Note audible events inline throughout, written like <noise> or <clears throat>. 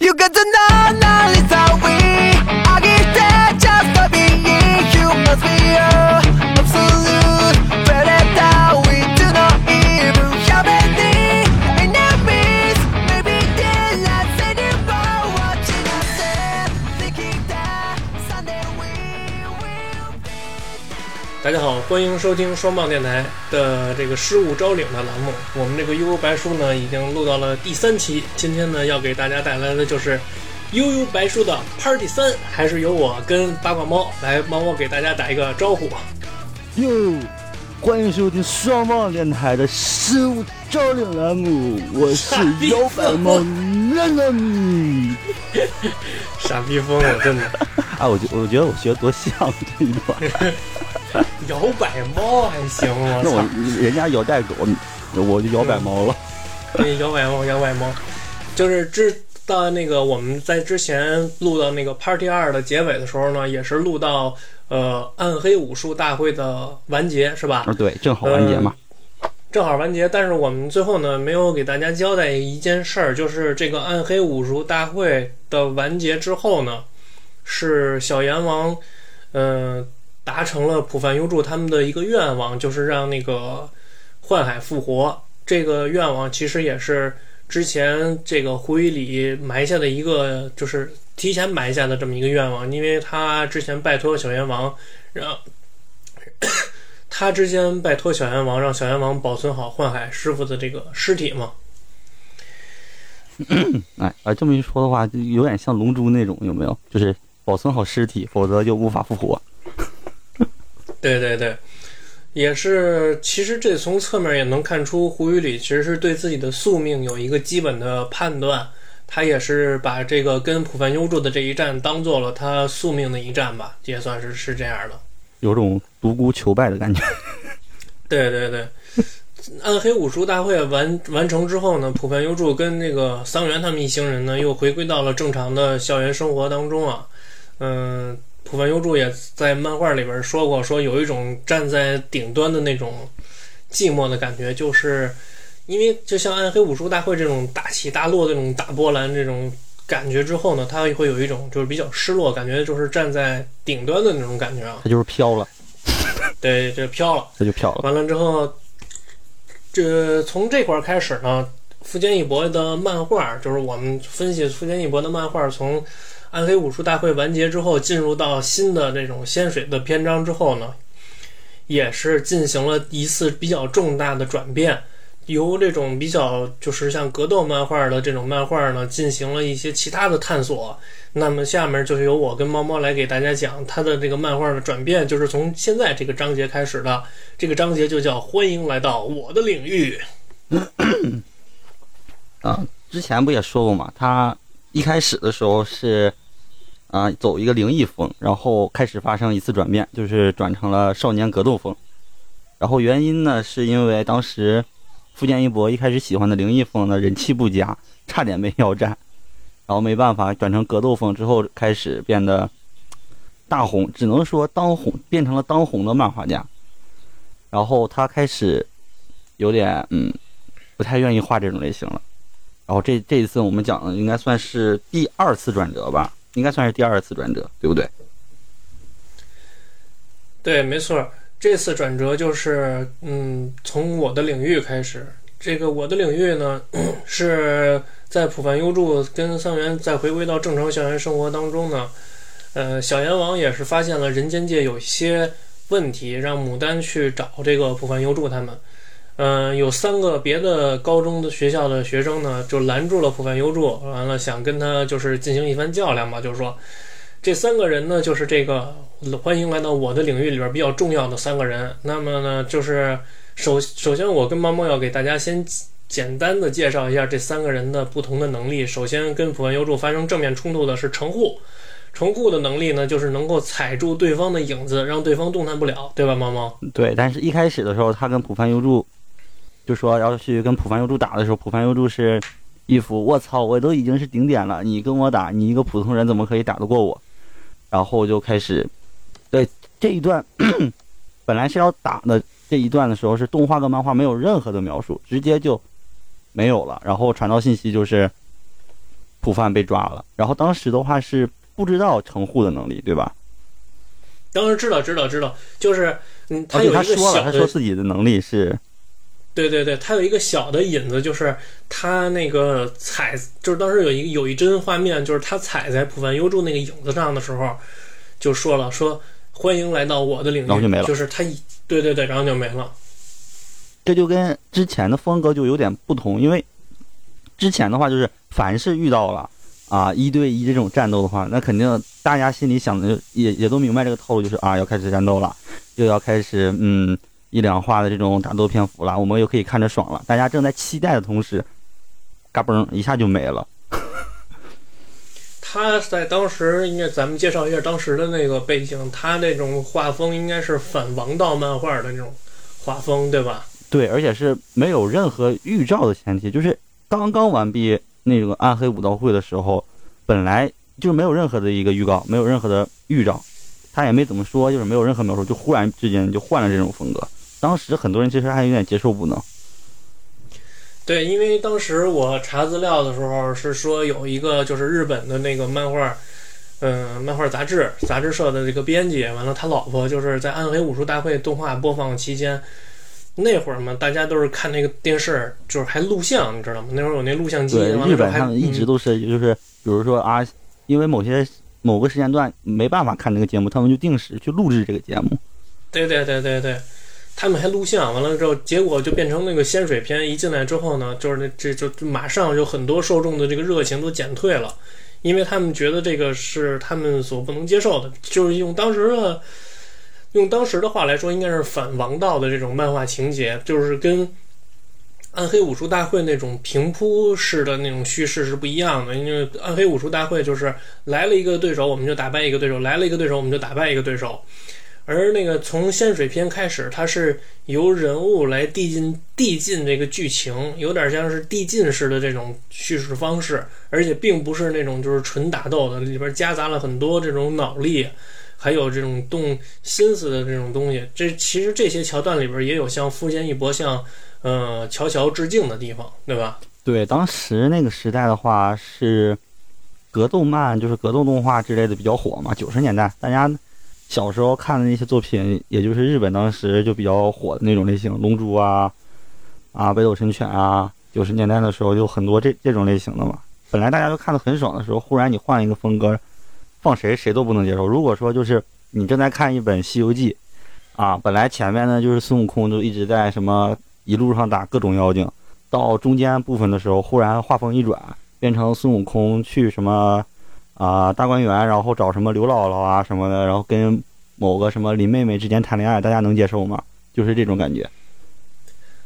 You got to know now 欢迎收听双棒电台的这个失物招领的栏目。我们这个悠悠白书呢，已经录到了第三期。今天呢，要给大家带来的就是悠悠白书的 Party 三，还是由我跟八卦猫来帮我给大家打一个招呼。哟，欢迎收听双棒电台的失物招领栏目，我是摇摆猫囡囡。傻逼疯了，<laughs> 真的。<laughs> 啊，我觉我觉得我学得多像这一段。<laughs> <laughs> 摇摆猫还行，我那我！人家有带狗，我就摇摆猫了。对，摇摆猫，摇摆猫，就是之到那个我们在之前录到那个 Party 二的结尾的时候呢，也是录到呃暗黑武术大会的完结，是吧？啊，对，正好完结嘛。正好完结，但是我们最后呢没有给大家交代一件事儿，就是这个暗黑武术大会的完结之后呢，是小阎王，嗯、达成了普凡优助他们的一个愿望，就是让那个幻海复活。这个愿望其实也是之前这个胡一里埋下的一个，就是提前埋下的这么一个愿望，因为他之前拜托小阎王，让他之前拜托小阎王，让小阎王保存好幻海师傅的这个尸体嘛。哎啊，这么一说的话，就有点像龙珠那种，有没有？就是保存好尸体，否则就无法复活。对对对，也是。其实这从侧面也能看出，胡宇里其实是对自己的宿命有一个基本的判断。他也是把这个跟普凡优助的这一战当做了他宿命的一战吧，也算是是这样的。有种独孤求败的感觉。对对对，暗黑武术大会完完成之后呢，浦范优助跟那个桑原他们一行人呢，又回归到了正常的校园生活当中啊。嗯，浦范优助也在漫画里边说过，说有一种站在顶端的那种寂寞的感觉，就是因为就像暗黑武术大会这种大起大落这种大波澜这种感觉之后呢，他会有一种就是比较失落，感觉就是站在顶端的那种感觉啊。他就是飘了，对，这飘了。他就飘了。完了之后，这从这块儿开始呢，富坚义博的漫画，就是我们分析富坚义博的漫画，从暗黑武术大会完结之后，进入到新的这种仙水的篇章之后呢，也是进行了一次比较重大的转变。由这种比较就是像格斗漫画的这种漫画呢，进行了一些其他的探索。那么下面就是由我跟猫猫来给大家讲它的这个漫画的转变，就是从现在这个章节开始的。这个章节就叫“欢迎来到我的领域啊，之前不也说过嘛，他一开始的时候是啊走一个灵异风，然后开始发生一次转变，就是转成了少年格斗风。然后原因呢，是因为当时富坚义博一开始喜欢的灵异风呢人气不佳，差点被腰斩，然后没办法转成格斗风之后，开始变得大红，只能说当红变成了当红的漫画家。然后他开始有点嗯不太愿意画这种类型了。然后这这一次我们讲的应该算是第二次转折吧，应该算是第二次转折，对不对？”。对，没错，这次转折就是嗯，从我的领域开始。这个我的领域呢，<clears throat> 是在普凡优助跟桑原再回归到正常校园生活当中呢，呃，小阎王也是发现了人间界有一些问题，让牡丹去找这个普凡优助他们。嗯、有三个别的高中的学校的学生呢，就拦住了浦范优助，完了想跟他就是进行一番较量吧，就是说，这三个人呢，就是这个欢迎来到我的领域里边比较重要的三个人。那么呢，就是首首先我跟猫猫要给大家先简单的介绍一下这三个人的不同的能力。首先跟浦范优助发生正面冲突的是城户，城户的能力呢，就是能够踩住对方的影子，让对方动弹不了，对吧，猫猫？对，但是一开始的时候，他跟浦范优助就说要去跟浦范优助打的时候，浦范优助是一副我操，我都已经是顶点了，你跟我打，你一个普通人怎么可以打得过我？然后就开始，对这一段 <clears throat> 本来是要打的这一段的时候，是动画跟漫画没有任何的描述，直接就没有了。然后传到信息就是，普范被抓了。然后当时的话是不知道成户的能力，对吧？当时知道知道知道，就是嗯，他有一个说了，他说自己的能力是对对对，他有一个小的引子，就是他那个踩，就是当时有一有一帧画面，就是他踩在浦饭优助那个影子上的时候，就说了说欢迎来到我的领域，然后就没了就是他一对对对，然后就没了。这就跟之前的风格就有点不同，因为之前的话就是凡是遇到了啊一对一这种战斗的话，那肯定大家心里想的也也都明白这个套路，就是啊要开始战斗了，又要开始嗯一两话的这种打斗篇幅了，我们又可以看着爽了。大家正在期待的同时，嘎嘣一下就没了。他在当时应该咱们介绍一下当时的那个背景，他那种画风应该是反王道漫画的那种画风，对吧？对，而且是没有任何预兆的前提，就是刚刚完毕那个暗黑武道会的时候，本来就是没有任何的一个预告，没有任何的预兆，他也没怎么说，就是没有任何描述，就忽然之间就换了这种风格。当时很多人其实还有点接受不能。对，因为当时我查资料的时候是说有一个就是日本的那个漫画，嗯、漫画杂志杂志社的这个编辑，完了他老婆就是在《暗黑武术大会》动画播放期间，那会儿嘛，大家都是看那个电视，就是还录像，你知道吗？那会儿有那录像机，对，日本他们一直嗯都是就是，比如说啊，因为某些某个时间段没办法看这个节目，他们就定时去录制这个节目。对对对对对，他们还录像，完了之后，结果就变成那个仙水篇。一进来之后呢，就是那这就就马上就很多受众的这个热情都减退了，因为他们觉得这个是他们所不能接受的，就是用当时的用当时的话来说，应该是反王道的这种漫画情节，就是跟。暗黑武术大会那种平铺式的那种叙事是不一样的，因为暗黑武术大会就是来了一个对手，我们就打败一个对手；来了一个对手，我们就打败一个对手。而那个从仙水篇开始，它是由人物来递进递进这个剧情，有点像是递进式的这种叙事方式，而且并不是那种就是纯打斗的，里边夹杂了很多这种脑力，还有这种动心思的这种东西。这其实这些桥段里边也有向富坚义博向呃乔乔致敬的地方，对吧？对，当时那个时代的话是格斗漫，就是格斗动画之类的比较火嘛。九十年代，大家小时候看的那些作品，也就是日本当时就比较火的那种类型，《龙珠》啊，啊，《北斗神拳》啊。九十年代的时候，就很多这这种类型的嘛。本来大家都看得很爽的时候，忽然你换一个风格，放谁谁都不能接受。如果说就是你正在看一本《西游记》，啊，本来前面呢就是孙悟空就一直在什么一路上打各种妖精。到中间部分的时候，忽然画风一转，变成孙悟空去什么啊、大观园，然后找什么刘姥姥啊什么的，然后跟某个什么林妹妹之间谈恋爱，大家能接受吗？就是这种感觉。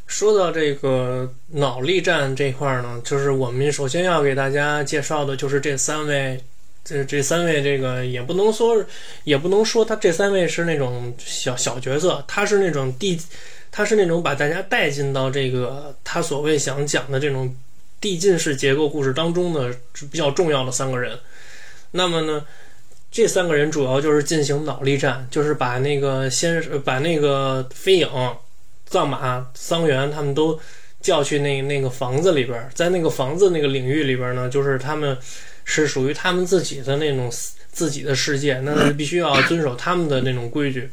说到这个脑力战这块儿呢，就是我们首先要给大家介绍的就是这三位，这这三位这个也不能说，也不能说他这三位是那种小小角色，他是那种递，他是那种把大家带进到这个他所谓想讲的这种递进式结构故事当中的比较重要的三个人。那么呢，这三个人主要就是进行脑力战，就是把那个先把那个飞影。藏马、桑原他们都叫去那那个房子里边，在那个房子那个领域里边呢，就是他们是属于他们自己的那种自己的世界，那是必须要遵守他们的那种规矩。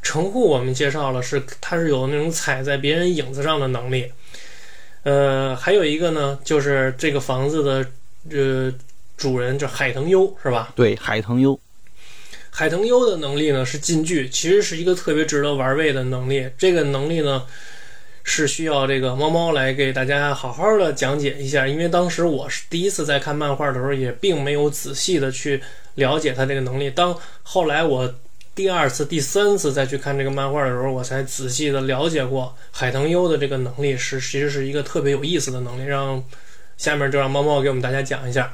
城户我们介绍了是他是有那种踩在别人影子上的能力，呃，还有一个呢，就是这个房子的呃主人叫海腾优是吧？对，海腾优，海腾优的能力呢是近距，其实是一个特别值得玩味的能力。这个能力呢是需要这个猫猫来给大家好好的讲解一下，因为当时我是第一次在看漫画的时候，也并没有仔细的去了解他这个能力。当后来我第二次、第三次再去看这个漫画的时候，我才仔细的了解过海腾优的这个能力是其实是一个特别有意思的能力。让下面就让猫猫给我们大家讲一下。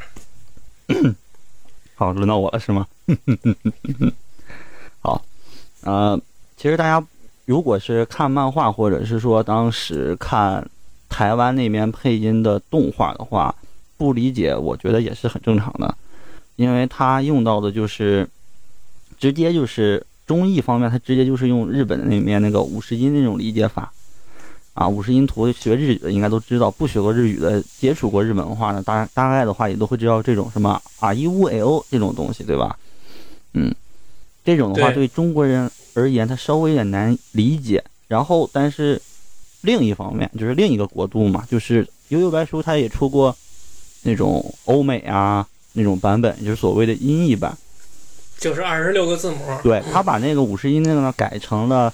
<laughs> 好，轮到我了是吗？<laughs> 好，呃，其实大家如果是看漫画，或者是说当时看台湾那边配音的动画的话，不理解，我觉得也是很正常的，因为他用到的就是直接就是中译方面，他直接就是用日本那边那个五十音那种理解法啊，五十音图学日语的应该都知道，不学过日语的，接触过日本文化的，大大概的话也都会知道这种什么啊一乌 l 这种东西，对吧？嗯，这种的话对对中国人而言，它稍微有点难理解。然后，但是另一方面就是另一个国度嘛，就是悠悠白书它也出过那种欧美啊那种版本，就是所谓的音译版。就是二十六个字母。对他把那个五十音那个呢改成了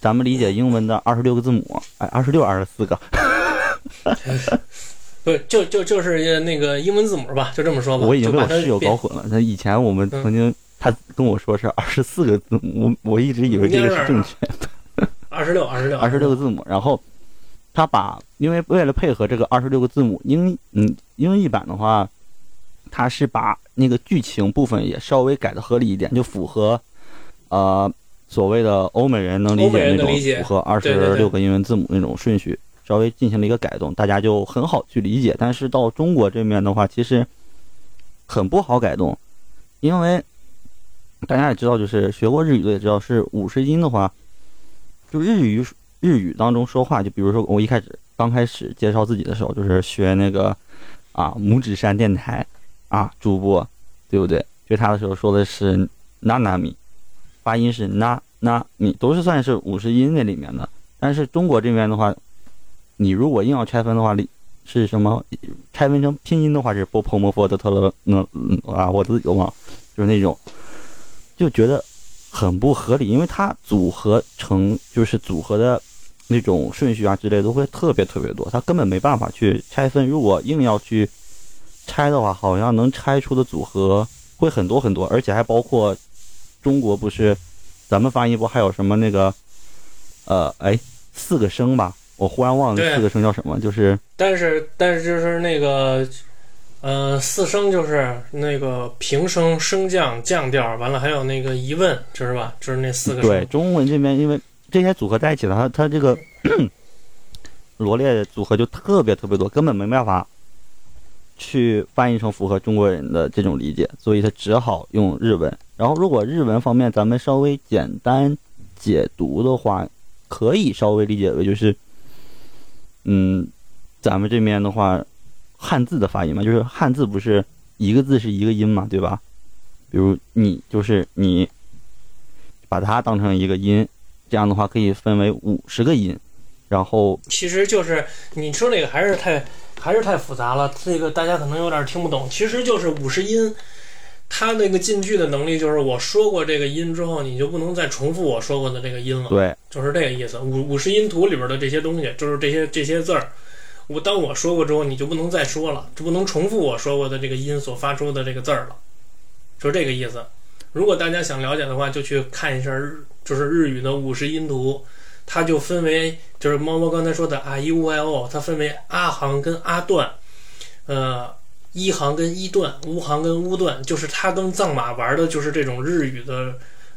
咱们理解英文的二十六个字母，哎，二十六、二十四个。<laughs> 不，就就就是那个英文字母吧，就这么说吧。我已经被我室友搞混了。那以前我们曾经他跟我说是二十四个字母，我我一直以为这个是正确的，<laughs> 二十六，二十六，二十六个字母。然后他把，因为为了配合这个二十六个字母英嗯英译版的话，他是把那个剧情部分也稍微改的合理一点，就符合呃所谓的欧美人能理解那种符合二十六个英文字母那种顺序。稍微进行了一个改动，大家就很好去理解。但是到中国这面的话，其实很不好改动，因为大家也知道，就是学过日语的也知道，是五十音的话，就日语日语当中说话，就比如说我一开始刚开始介绍自己的时候，就是学那个啊拇指山电台啊主播，对不对？学他的时候说的是娜娜米，发音是那那你，都是算是五十音那里面的。但是中国这边的话，你如果硬要拆分的话，里是什么？拆分成拼音的话是波婆摩佛的特勒那啊，我自己都忘了，就是那种，就觉得很不合理，因为它组合成就是组合的那种顺序啊之类都会特别特别多，它根本没办法去拆分。如果硬要去拆的话，好像能拆出的组合会很多很多，而且还包括中国不是咱们发音不还有什么那个呃哎四个声吧？我忽然忘了四个声叫什么，就是但是但是就是那个，呃，四声就是那个平声、升降、降调，完了还有那个疑问，就是吧？就是那四个对。中文这边，因为这些组合在一起的，它它这个 <clears throat> 罗列组合就特别特别多，根本没办法去翻译成符合中国人的这种理解，所以他只好用日文。然后，如果日文方面咱们稍微简单解读的话，可以稍微理解为就是，嗯，咱们这边的话，汉字的发音嘛，就是汉字不是一个字是一个音嘛，对吧？比如你就是你，把它当成一个音，这样的话可以分为五十个音，然后其实就是你说那个还是太还是太复杂了，这个大家可能有点听不懂。其实就是五十音，它那个进句的能力就是我说过这个音之后，你就不能再重复我说过的这个音了。对就是这个意思。五五十音图里边的这些东西，就是这些这些字儿，我当我说过之后，你就不能再说了，就不能重复我说过的这个音所发出的这个字儿了，就是这个意思。如果大家想了解的话，就去看一下日，就是日语的五十音图，它就分为就是猫猫刚才说的啊 u y o，它分为阿行跟阿段，呃。一行跟一段，乌行跟乌段，就是它跟藏马玩的就是这种日语的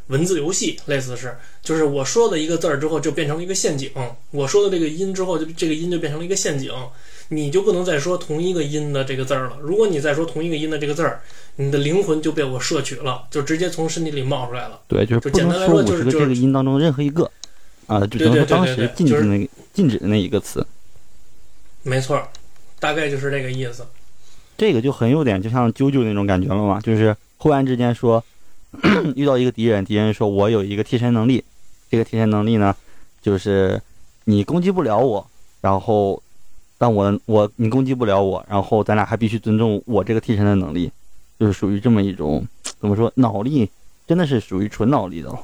文字游戏，类似是，就是我说的一个字儿之后就变成了一个陷阱，我说的这个音之后就这个音就变成了一个陷阱，你就不能再说同一个音的这个字儿了。如果你再说同一个音的这个字儿，你的灵魂就被我摄取了，就直接从身体里冒出来了。对，就是就简单来说就是这个音当中任何一个，啊，就只能说当时禁对就是止那个禁止的那一个词，没错，大概就是这个意思。这个就很有点就像啾啾那种感觉了嘛，就是忽然之间说 <clears throat> 遇到一个敌人，敌人说我有一个替身能力，这个替身能力呢，就是你攻击不了我，然后但我我你攻击不了我，然后咱俩还必须尊重我这个替身的能力，就是属于这么一种怎么说脑力，真的是属于纯脑力的了。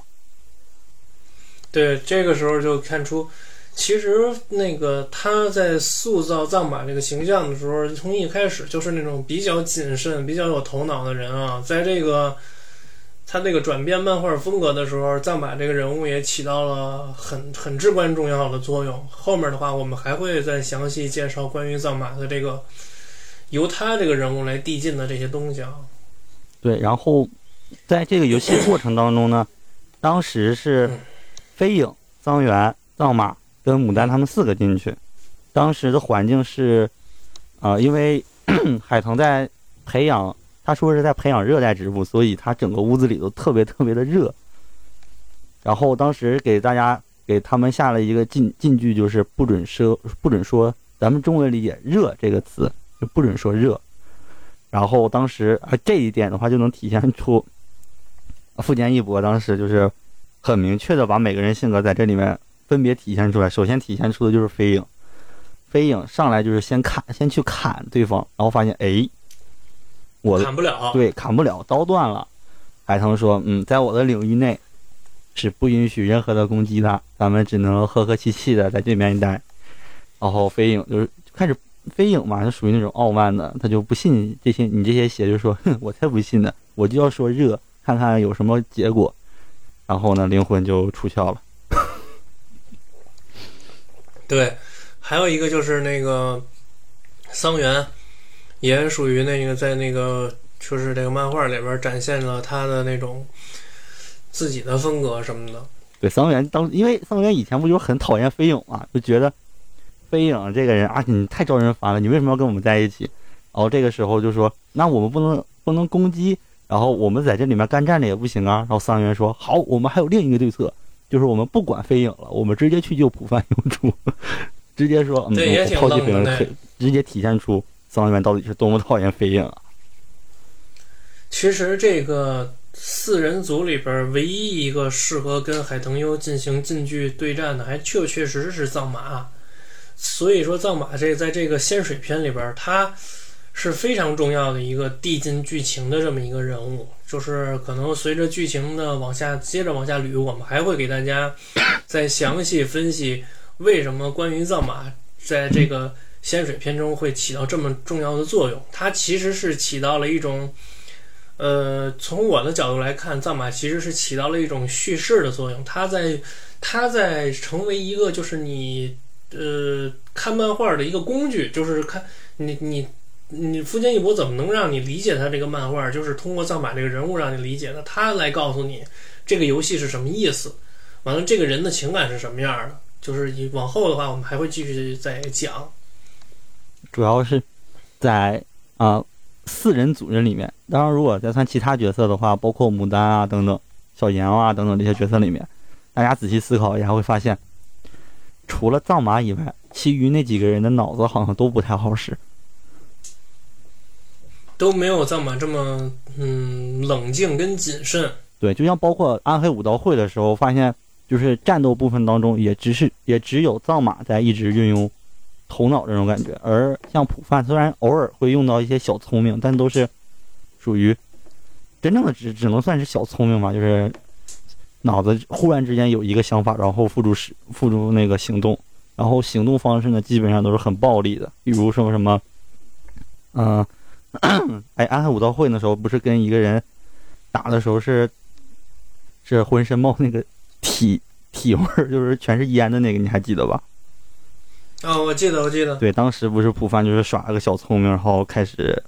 对，这个时候就看出，其实那个他在塑造藏马这个形象的时候，从一开始就是那种比较谨慎、比较有头脑的人啊。在这个他这个转变漫画风格的时候，藏马这个人物也起到了很很至关重要的作用。后面的话，我们还会再详细介绍关于藏马的这个由他这个人物来递进的这些东西啊。对，然后在这个游戏过程当中呢，当时是嗯飞影、桑原、藏马跟牡丹他们四个进去。当时的环境是，呃，因为 <clears throat> 海腾在培养，他说是在培养热带植物，所以他整个屋子里都特别特别的热。然后当时给大家给他们下了一个禁禁句，就是不准说不准说咱们中文理解“热”这个词，就不准说热。然后当时啊这一点的话，就能体现出富坚义博当时就是很明确的把每个人性格在这里面分别体现出来。首先体现出的就是飞影，飞影上来就是先砍，先去砍对方，然后发现哎，我砍不了。对，砍不了，刀断了。海腾说：“嗯，在我的领域内是不允许任何的攻击的，咱们只能和和气气的在这边待。”然后飞影就是开始，飞影嘛，就属于那种傲慢的，他就不信这些你这些邪，就说：“哼，我才不信呢，我就要说热，看看有什么结果。”然后呢，灵魂就出窍了。<laughs> 对，还有一个就是那个桑原，也属于那个在那个就是这个漫画里边展现了他的那种自己的风格什么的。对，桑原当因为桑原以前不就很讨厌飞影嘛，就觉得飞影这个人啊，你太招人烦了，你为什么要跟我们在一起？然后这个时候就说，那我们不能不能攻击，然后我们在这里面干站着也不行啊。然后桑原说，好，我们还有另一个对策，就是我们不管飞影了，我们直接去救浦饭幽助，<laughs> 直接说，嗯，抛弃飞影可，直接体现出桑原到底是多么讨厌飞影啊。其实这个四人组里边唯一一个适合跟海腾优进行近距对战的，还确确实是藏马。所以说，藏马这在这个仙水篇里边，他是非常重要的一个递进剧情的这么一个人物。就是可能随着剧情的往下接着往下捋，我们还会给大家再详细分析为什么关于藏马在这个仙水篇中会起到这么重要的作用。它其实是起到了一种。呃，从我的角度来看，藏马其实是起到了一种叙事的作用。它在，它在成为一个就是你呃看漫画的一个工具，就是看你你你富坚义博怎么能让你理解他这个漫画，就是通过藏马这个人物让你理解的，他来告诉你这个游戏是什么意思，完了这个人的情感是什么样的。就是以往后的话，我们还会继续再讲。主要是在啊、四人组人里面，当然如果再算其他角色的话，包括牡丹啊等等、小阎王啊等等这些角色里面，大家仔细思考一下会发现，除了藏马以外，其余那几个人的脑子好像都不太好使。都没有藏马这么嗯冷静跟谨慎。对，就像包括暗黑武道会的时候，发现就是战斗部分当中，也只是也只有藏马在一直运用头脑这种感觉，而像普范虽然偶尔会用到一些小聪明，但都是属于真正的只只能算是小聪明吧，就是脑子忽然之间有一个想法，然后付诸实付诸那个行动，然后行动方式呢基本上都是很暴力的，比如说什么，嗯、<coughs> 哎，暗黑武道会那时候不是跟一个人打的时候是是浑身冒那个体体味儿，就是全是烟的那个，你还记得吧？啊、我记得，我记得。对，当时不是普范就是耍了个小聪明，然后开始，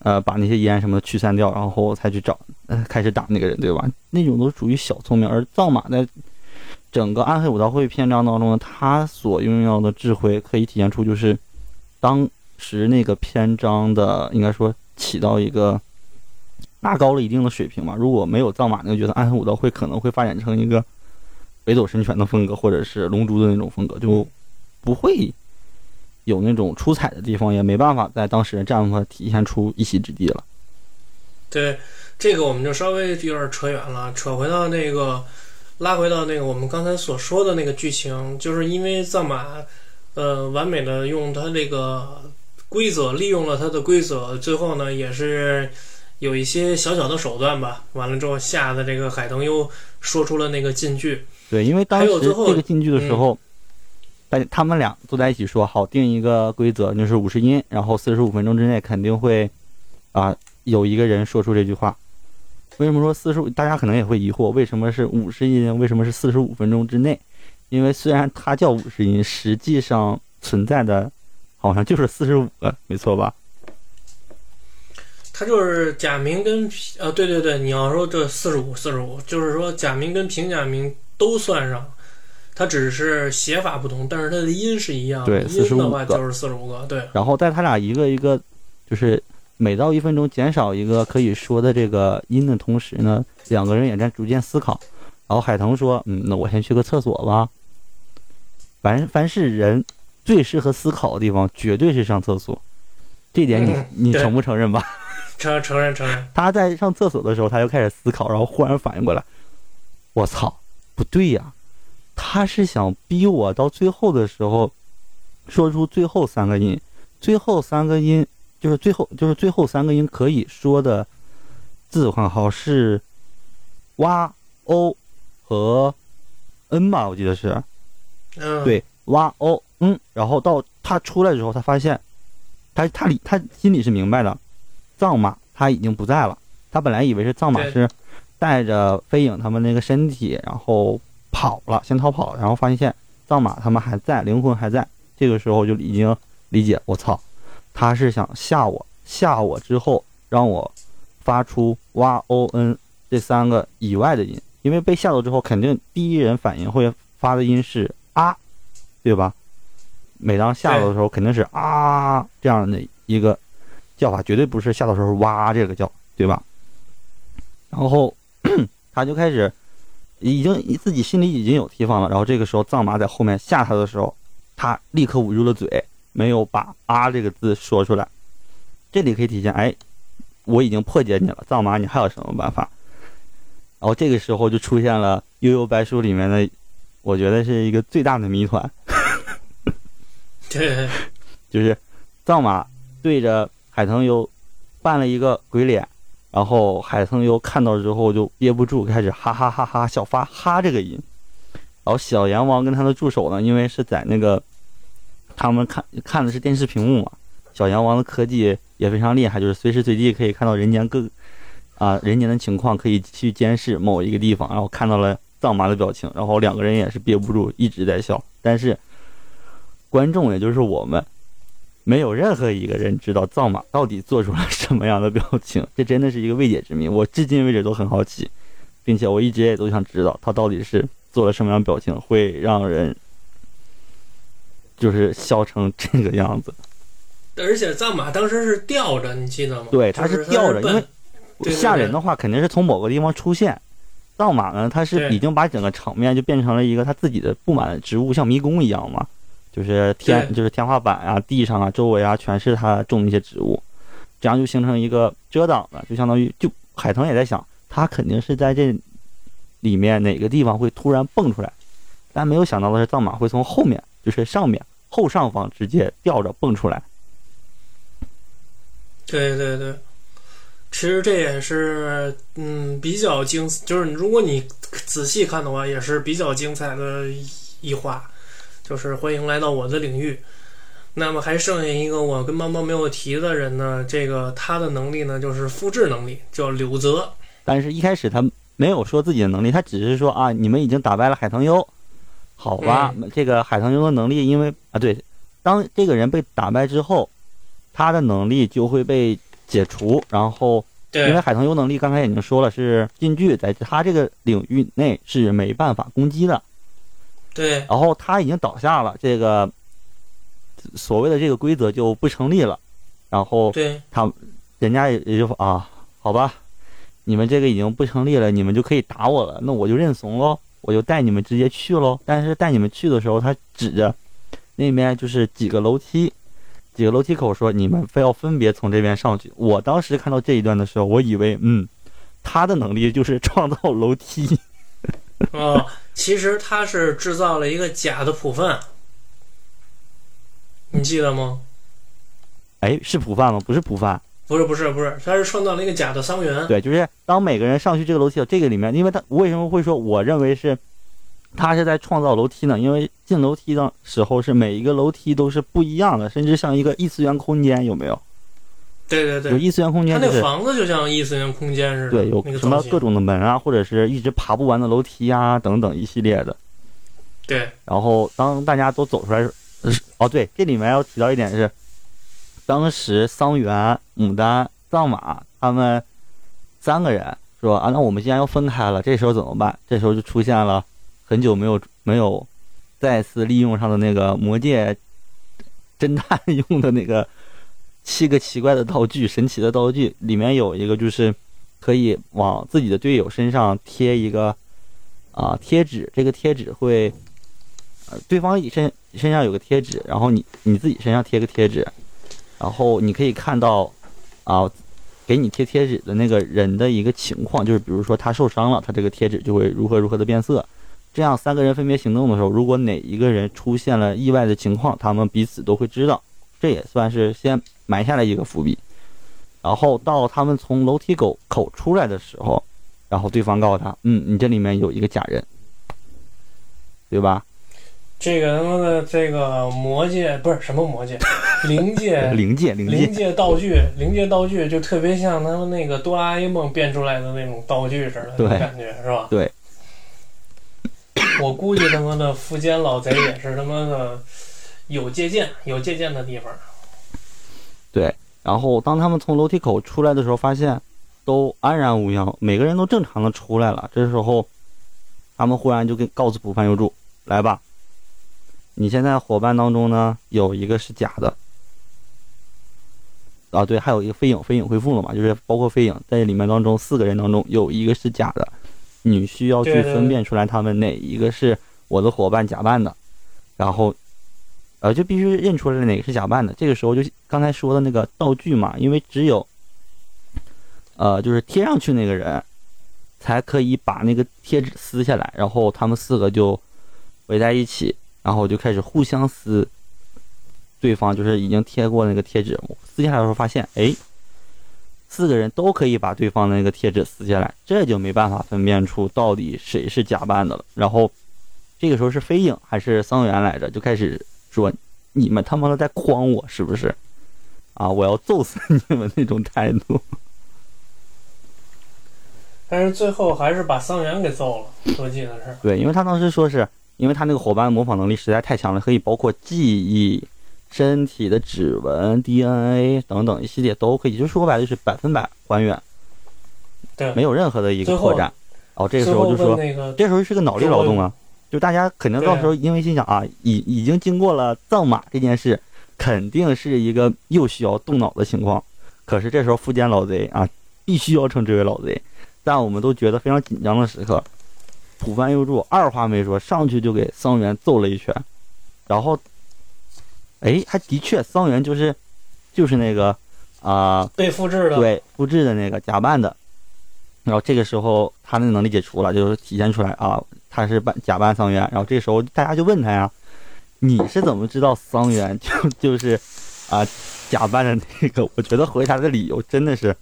呃，把那些烟什么的驱散掉，然后才去找，呃，开始打那个人，对吧？那种都属于小聪明，而藏马在整个暗黑武道会篇章当中呢，他所拥有的智慧可以体现出就是当时那个篇章的应该说起到一个拉高了一定的水平嘛。如果没有藏马那个角色，暗黑武道会可能会发展成一个北斗神拳的风格，或者是龙珠的那种风格，就不会有那种出彩的地方，也没办法在当时的战法体现出一席之地了。对，这个我们就稍微有点扯远了，扯回到那个，拉回到那个我们刚才所说的那个剧情，就是因为藏马，呃，完美的用他这个规则，利用了他的规则，最后呢也是有一些小小的手段吧。完了之后，吓得这个海腾又说出了那个禁句。对，因为当时这个禁句的时候，大、他们俩坐在一起说好定一个规则，就是五十音，然后四十五分钟之内肯定会啊、有一个人说出这句话。为什么说四十五？大家可能也会疑惑，为什么是五十音？为什么是四十五分钟之内？因为虽然它叫五十音，实际上存在的好像就是四十五个，没错吧？他就是假名跟呃，对对对，你要说这四十五四十五，就是说假名跟平假名都算上，它只是写法不同，但是它的音是一样的。对音的45个话就是四十五个，对。然后在他俩一个一个，就是每到一分钟减少一个可以说的这个音的同时呢，两个人也在逐渐思考。然后海腾说：“嗯，那我先去个厕所吧。”凡凡是人最适合思考的地方，绝对是上厕所。这点你嗯你承不承认吧？<laughs> 承承认承认，他在上厕所的时候，他就开始思考，然后忽然反应过来，我操，不对呀，他是想逼我到最后的时候说出最后三个音，最后三个音就是最后就是最后三个音可以说的字换号是哇哦和 n 吧，我记得是嗯，对哇哦嗯，然后到他出来之后，他发现他他里他心里是明白的，藏马他已经不在了。他本来以为是藏马是带着飞影他们那个身体，然后跑了，先逃跑了，然后发现藏马他们还在，灵魂还在。这个时候就已经理解，我操，他是想吓我，吓我之后让我发出哇 o n 这三个以外的音，因为被吓到之后，肯定第一人反应会发的音是啊，对吧？每当吓到的时候，肯定是啊这样的一个叫法，绝对不是吓到时候哇这个叫，对吧？然后 <clears throat> 他就开始已经自己心里已经有提防了，然后这个时候藏马在后面吓他的时候，他立刻捂住了嘴，没有把啊这个字说出来。这里可以体现，哎，我已经破解你了，藏马，你还有什么办法？然后这个时候就出现了《悠悠白书》里面的，我觉得是一个最大的谜团，对，<laughs> 就是藏马对着海腾优扮了一个鬼脸，然后海腾优看到之后就憋不住，开始哈哈哈哈笑发哈这个音。然后小阎王跟他的助手呢，因为是在那个他们看看的是电视屏幕嘛，小阎王的科技也非常厉害，就是随时随地可以看到人间各啊人间的情况，可以去监视某一个地方，然后看到了藏马的表情，然后两个人也是憋不住一直在笑，但是观众也就是我们。没有任何一个人知道藏马到底做出了什么样的表情，<laughs> 这真的是一个未解之谜。我至今为止都很好奇，并且我一直也都想知道他到底是做了什么样的表情，会让人就是笑成这个样子。而且藏马当时是吊着，你记得吗？对，他是吊着，因为吓人的话肯定是从某个地方出现。藏马呢，他是已经把整个场面就变成了一个他自己的布满植物，像迷宫一样嘛，就是天就是天花板啊、地上啊、周围啊全是他种的一些植物，这样就形成一个遮挡了，就相当于就海豚也在想，它肯定是在这里面哪个地方会突然蹦出来，但没有想到的是藏马会从后面，就是上面后上方直接吊着蹦出来。对对对，其实这也是嗯比较精，就是如果你仔细看的话，也是比较精彩的一一话，就是欢迎来到我的领域。那么还剩下一个我跟猫猫没有提的人呢，这个他的能力呢就是复制能力，叫柳泽。但是一开始他没有说自己的能力，他只是说啊，你们已经打败了海棠优，好吧？这个海棠优的能力，因为啊，对，当这个人被打败之后，他的能力就会被解除，然后因为海棠优能力刚才已经说了是禁距，在他这个领域内是没办法攻击的，对。然后他已经倒下了，这个所谓的这个规则就不成立了，然后对。他人家也也就啊，好吧，你们这个已经不成立了，你们就可以打我了，那我就认怂喽，我就带你们直接去喽。但是带你们去的时候，他指着那边就是几个楼梯，几个楼梯口说你们非要分别从这边上去。我当时看到这一段的时候，我以为嗯，他的能力就是创造楼梯，哦，其实他是制造了一个假的普范，你记得吗？哎，是普范吗？不是普范，不是不是不是，他是创造了一个假的桑园。对，就是当每个人上去这个楼梯，这个里面，因为他为什么会说我认为是他是在创造楼梯呢？因为进楼梯的时候是每一个楼梯都是不一样的，甚至像一个异次元空间，有没有？对对对，有异次元空间就是他那房子就像异次元空间似的，对，有什么各种的门啊，或者是一直爬不完的楼梯啊，等等一系列的。对然后当大家都走出来，呃是哦对，这里面要提到一点是，当时桑园、牡丹、藏马他们三个人说啊，那我们既然要分开了，这时候怎么办？这时候就出现了很久没有 <laughs> 没有再次利用上的那个魔界侦探用的那个七个奇怪的道具，神奇的道具，里面有一个就是可以往自己的队友身上贴一个啊贴纸，这个贴纸会，呃，对方身身上有个贴纸，然后你你自己身上贴个贴纸，然后你可以看到啊，给你贴贴纸的那个人的一个情况，就是比如说他受伤了，他这个贴纸就会如何如何的变色。这样三个人分别行动的时候，如果哪一个人出现了意外的情况，他们彼此都会知道。这也算是先埋下了一个伏笔。然后到他们从楼梯口口出来的时候，然后对方告诉他：“嗯，你这里面有一个假人，对吧？这个他妈的这个魔界不是什么魔界，灵界 <laughs> 灵界，灵灵界，道具，灵界道具就特别像他们那个哆啦 A 梦变出来的那种道具似的，对感觉是吧？对。我估计他妈的富坚老贼也是他妈的有借鉴有借鉴的地方。对。然后当他们从楼梯口出来的时候，发现都安然无恙，每个人都正常的出来了。这时候，他们忽然就跟告诉浦饭优助：“来吧，你现在伙伴当中呢有一个是假的。”啊，对，还有一个飞影，飞影恢复了嘛，就是包括飞影在里面当中四个人当中有一个是假的，你需要去分辨出来他们哪一个是我的伙伴假扮的，然后，呃，就必须认出来哪个是假扮的。这个时候就刚才说的那个道具嘛，因为只有，呃，就是贴上去那个人，才可以把那个贴纸撕下来，然后他们四个就围在一起，然后就开始互相撕。对方就是已经贴过那个贴纸，撕下来的时候发现，哎，四个人都可以把对方的那个贴纸撕下来，这就没办法分辨出到底谁是假扮的了。然后这个时候是飞影还是桑原来着，就开始说：“你们他妈的在诓我是不是？啊，我要揍死你们那种态度。<laughs> 但是最后还是把桑原给揍了，我记得是”。对，因为他当时说是因为他那个伙伴模仿能力实在太强了，可以包括记忆。身体的指纹、DNA 等等一系列都可以，就说白了就是百分百还原，对，没有任何的一个破绽。哦这个时候就说，这时候是个脑力劳动啊，就大家肯定到时候因为心想啊，已已经经过了藏马这件事，肯定是一个又需要动脑的情况。可是这时候富坚老贼啊，必须要称之为老贼，但我们都觉得非常紧张的时刻，浦饭右助二话没说，上去就给桑原揍了一拳，然后。哎，还的确，桑原就是，就是那个，啊、被复制的，对，复制的那个假扮的。然后这个时候他的能力解除了，就是体现出来啊，他是扮假扮桑园。然后这时候大家就问他呀，你是怎么知道桑园 <laughs> 就就是啊假扮的那个？我觉得回答的理由真的是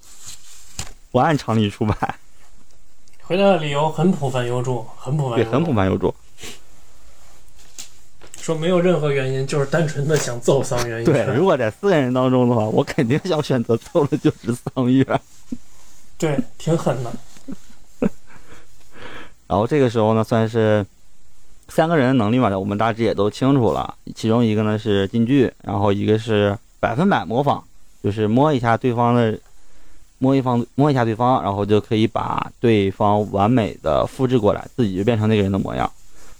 不按常理出牌，回答的理由很普遍优助，很普遍对，很普遍有助。说没有任何原因，就是单纯的想揍桑园对，如果在四个人当中的话，我肯定要选择揍的就是桑原。对，挺狠的。<laughs> 然后这个时候呢，算是三个人的能力嘛，我们大致也都清楚了。其中一个呢是近距，然后一个是百分百模仿，就是摸一下对方的，摸一方摸一下对方，然后就可以把对方完美的复制过来，自己就变成那个人的模样。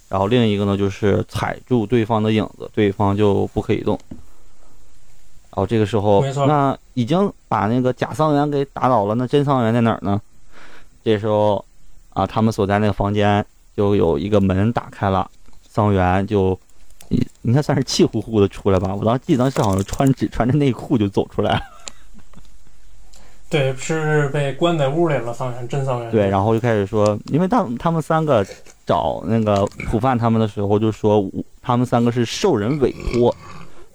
然后另一个呢就是踩住对方的影子，对方就不可以动。然后这个时候那已经把那个假桑原给打倒了，那真桑原在哪儿呢？这时候，啊，他们所在那个房间就有一个门打开了，桑原就，应应该算是气呼呼的出来吧。我当时记得当时好像穿只穿着内裤就走出来了。对，是被关在屋里了，桑园真桑园。对，然后就开始说，因为他他们三个找那个普范他们的时候，就说他们三个是受人委托，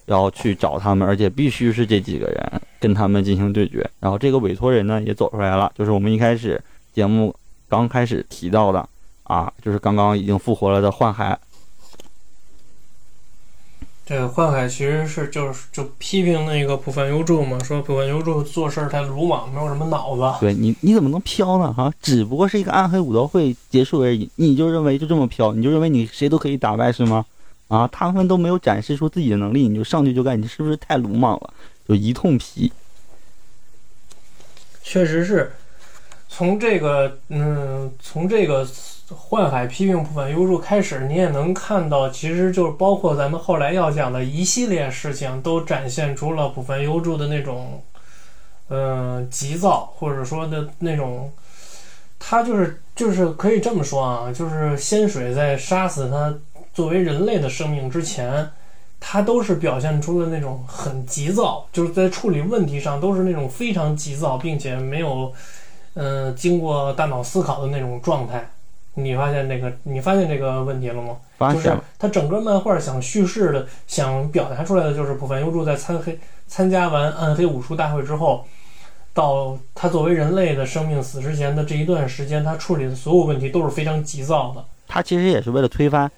然后去找他们，而且必须是这几个人跟他们进行对决。然后这个委托人呢也走出来了，就是我们一开始节目刚开始提到的啊，就是刚刚已经复活了的幻海。这个幻海其实是就是就批评那个浦饭优助嘛，说浦饭优助做事太鲁莽，没有什么脑子。对你你怎么能飘呢？哈、只不过是一个暗黑武道会结束而已，你就认为就这么飘？你就认为你谁都可以打败是吗？啊，他们都没有展示出自己的能力，你就上去就干，你是不是太鲁莽了？就一通批。确实是，从这个嗯，从这个幻海批评部分优助开始，你也能看到，其实就是包括咱们后来要讲的一系列事情，都展现出了部分优助的那种，嗯、急躁或者说的那种他就是就是可以这么说啊，就是仙水在杀死他作为人类的生命之前，他都是表现出了那种很急躁，就是在处理问题上都是那种非常急躁，并且没有呃经过大脑思考的那种状态。你发现这个你发现这个问题了吗？就是发现了，他整个漫画想叙事的、想表达出来的，就是浦饭优助在参黑参加完暗黑武术大会之后，到他作为人类的生命死之前的这一段时间，他处理的所有问题都是非常急躁的。他其实也是为了推翻，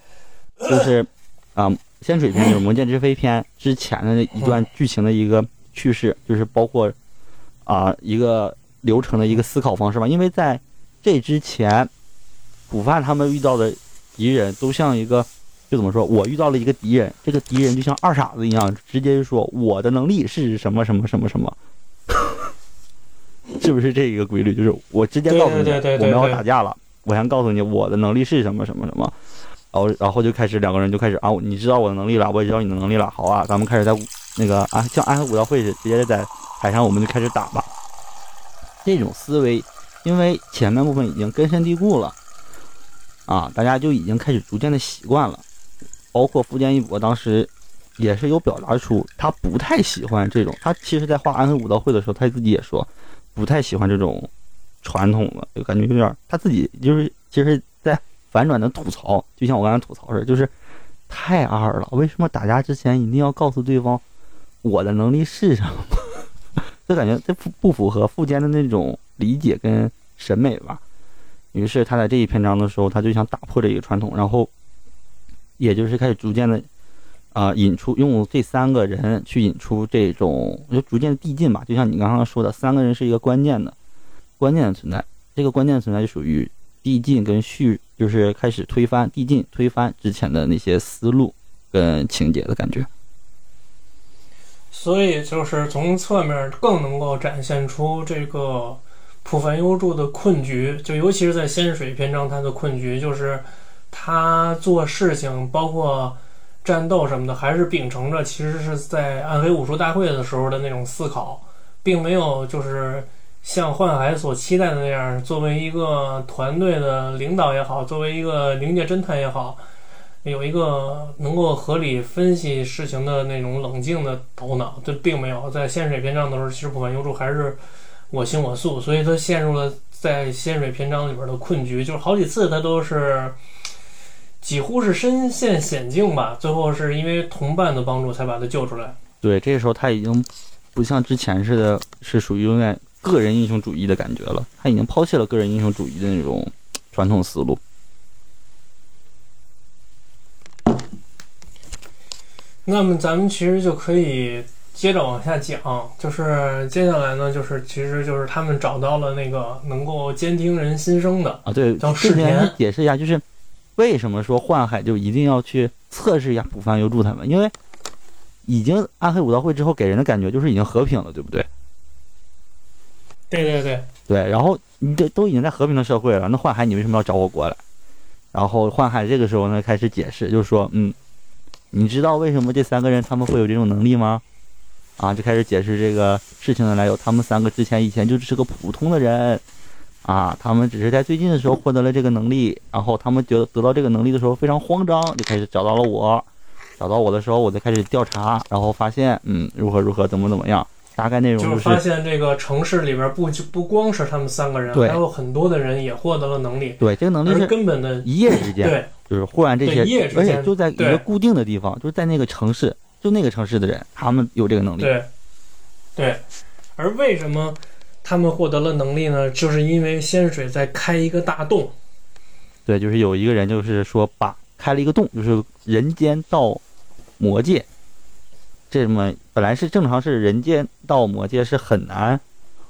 就是啊、仙水篇就是《魔剑之飞》篇之前的一段剧情的一个叙事，就是包括啊、一个流程的一个思考方式吧。因为在这之前，古范他们遇到的敌人都像一个，就怎么说，我遇到了一个敌人，这个敌人就像二傻子一样，直接就说我的能力是什么什么什么什么。<laughs> 是不是这一个规律？就是我直接告诉你，我们要打架了，我先告诉你我的能力是什么什么什么，然后然后就开始两个人就开始啊，你知道我的能力了，我也知道你的能力了，好啊，咱们开始在那个啊，像安徽武道会似的，直接在台上我们就开始打吧。这种思维，因为前面部分已经根深蒂固了，啊，大家就已经开始逐渐的习惯了，包括富坚义博当时也是有表达出他不太喜欢这种，他其实在画安徽武道会的时候，他自己也说不太喜欢这种传统的，就感觉有点他自己就是其实，在反转的吐槽，就像我刚才吐槽似的，就是太二了。为什么打架之前一定要告诉对方我的能力是什么？<laughs> 就感觉这不不符合富坚的那种理解跟审美吧。于是他在这一篇章的时候，他就想打破这一个传统，然后也就是开始逐渐的啊、引出用这三个人去引出这种就逐渐递进吧。就像你刚刚说的，三个人是一个关键的关键的存在，这个关键的存在就属于递进跟续，就是开始推翻递进推翻之前的那些思路跟情节的感觉。所以就是从侧面更能够展现出这个普凡优助的困局，就尤其是在仙水篇章，他的困局就是他做事情，包括战斗什么的，还是秉承着其实是在暗黑武术大会的时候的那种思考，并没有就是像幻海所期待的那样，作为一个团队的领导也好，作为一个灵界侦探也好。有一个能够合理分析事情的那种冷静的头脑，这并没有在仙水篇章的时候，其实不管优助还是我行我素，所以他陷入了在仙水篇章里边的困局，就是好几次他都是几乎是身陷险境吧，最后是因为同伴的帮助才把他救出来。对，这个时候他已经不像之前似的，是属于有点个人英雄主义的感觉了。他已经抛弃了个人英雄主义的那种传统思路。那么咱们其实就可以接着往下讲，就是接下来呢，就是其实就是他们找到了那个能够监听人心声的，啊，对，叫世田解释一下，就是为什么说幻海就一定要去测试一下浦饭优助他们，因为已经暗黑武道会之后给人的感觉就是已经和平了，对不对？对对对，对，然后你这都已经在和平的社会了，那幻海你为什么要找我过来？然后幻海这个时候呢开始解释，就是说，嗯，你知道为什么这三个人他们会有这种能力吗？啊，就开始解释这个事情的来由。他们三个之前以前就是个普通的人，啊，他们只是在最近的时候获得了这个能力，然后他们觉得得到这个能力的时候非常慌张，就开始找到了我。找到我的时候，我就开始调查，然后发现，嗯，如何如何，怎么怎么样，大概内容就是就发现这个城市里边不就不光是他们三个人，还有很多的人也获得了能力，对这个能力是根本的一夜之间，对就是忽然这些一夜，之而且就在一个固定的地方，就是在那个城市，就那个城市的人，他们有这个能力。对对。而为什么他们获得了能力呢？就是因为仙水在开一个大洞，对，就是有一个人就是说把开了一个洞，就是人间到魔界，这么本来是正常是人间到魔界是很难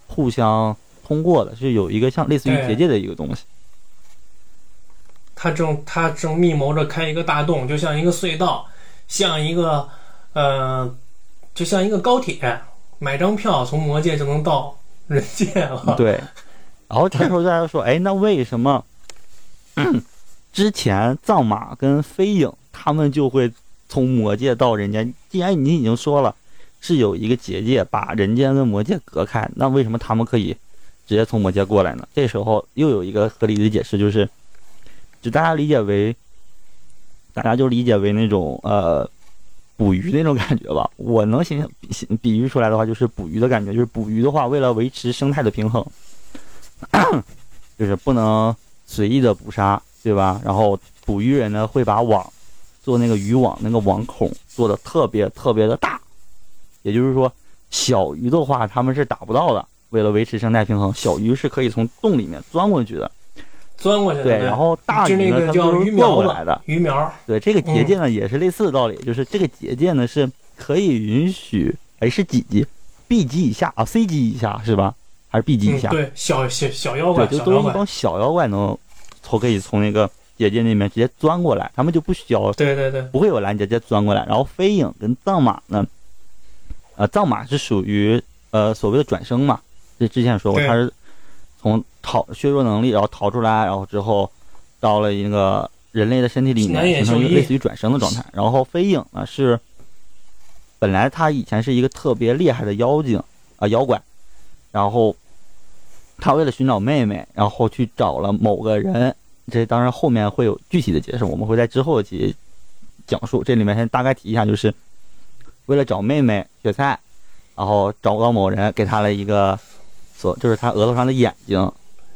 互相通过的，是有一个像类似于结界的一个东西。他正他正密谋着开一个大洞，就像一个隧道，像一个呃，就像一个高铁，买张票从魔界就能到人界了。对，然后这时候大家说，哎，那为什么之前藏马跟飞影他们就会从魔界到人间？既然你已经说了是有一个结界把人间跟魔界隔开，那为什么他们可以直接从魔界过来呢？这时候又有一个合理的解释，就是就大家理解为，大家就理解为那种呃捕鱼那种感觉吧。我能形象比比喻出来的话，就是捕鱼的感觉，就是捕鱼的话，为了维持生态的平衡，就是不能随意的捕杀，对吧？然后捕鱼人呢会把网做那个渔网那个网孔做的特别特别的大，也就是说小鱼的话他们是打不到的。为了维持生态平衡，小鱼是可以从洞里面钻过去的，钻过去的。对，然后大鱼呢，它都是过过来的。鱼苗，对，这个结界呢也是类似的道理，就是这个结界呢是可以允许，哎是几级？B 级以下啊，C 级以下是吧？还是 B 级以下？嗯对，小小小妖怪，对，就都是一帮，小妖怪能从可以从那个结界那边直接钻过来，他们就不需要对对对，不会有拦截，直接钻过来。然后飞影跟藏马呢，呃，藏马是属于呃所谓的转生嘛，这之前说过，对他是从逃削弱能力，然后逃出来，然后之后到了一个人类的身体里面，形成一个类似于转生的状态。然后飞影呢是本来他以前是一个特别厉害的妖精啊、妖怪，然后他为了寻找妹妹，然后去找了某个人。这当然后面会有具体的解释，我们会在之后去讲述。这里面先大概提一下，就是为了找妹妹雪菜，然后找到某人给他了一个所，就是他额头上的眼睛，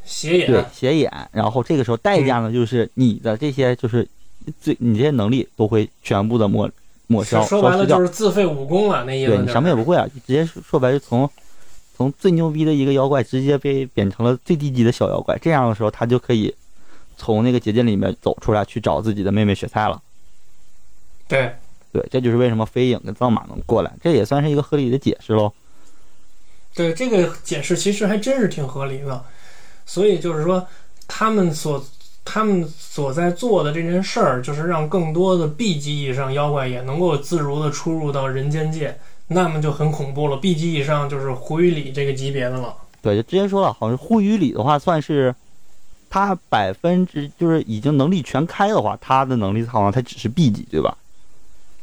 斜眼，对斜眼。然后这个时候代价呢，就是你的这些就是最你这些能力都会全部的抹抹消说白了就。是自废武功了，那意思对你什么也不会啊，直接说说白就从从最牛逼的一个妖怪直接被贬成了最低级的小妖怪。这样的时候，他就可以从那个结界里面走出来，去找自己的妹妹雪菜了。对对，这就是为什么飞影跟藏马能过来，这也算是一个合理的解释喽。对，这个解释其实还真是挺合理的。所以就是说，他们所他们所在做的这件事儿，就是让更多的 B 级以上妖怪也能够自如的出入到人间界，那么就很恐怖了。B 级以上就是胡雨里这个级别的了。对，就之前说了，好像护鱼里的话，算是他百分之就是已经能力全开的话，他的能力好像他只是 B 级，对吧？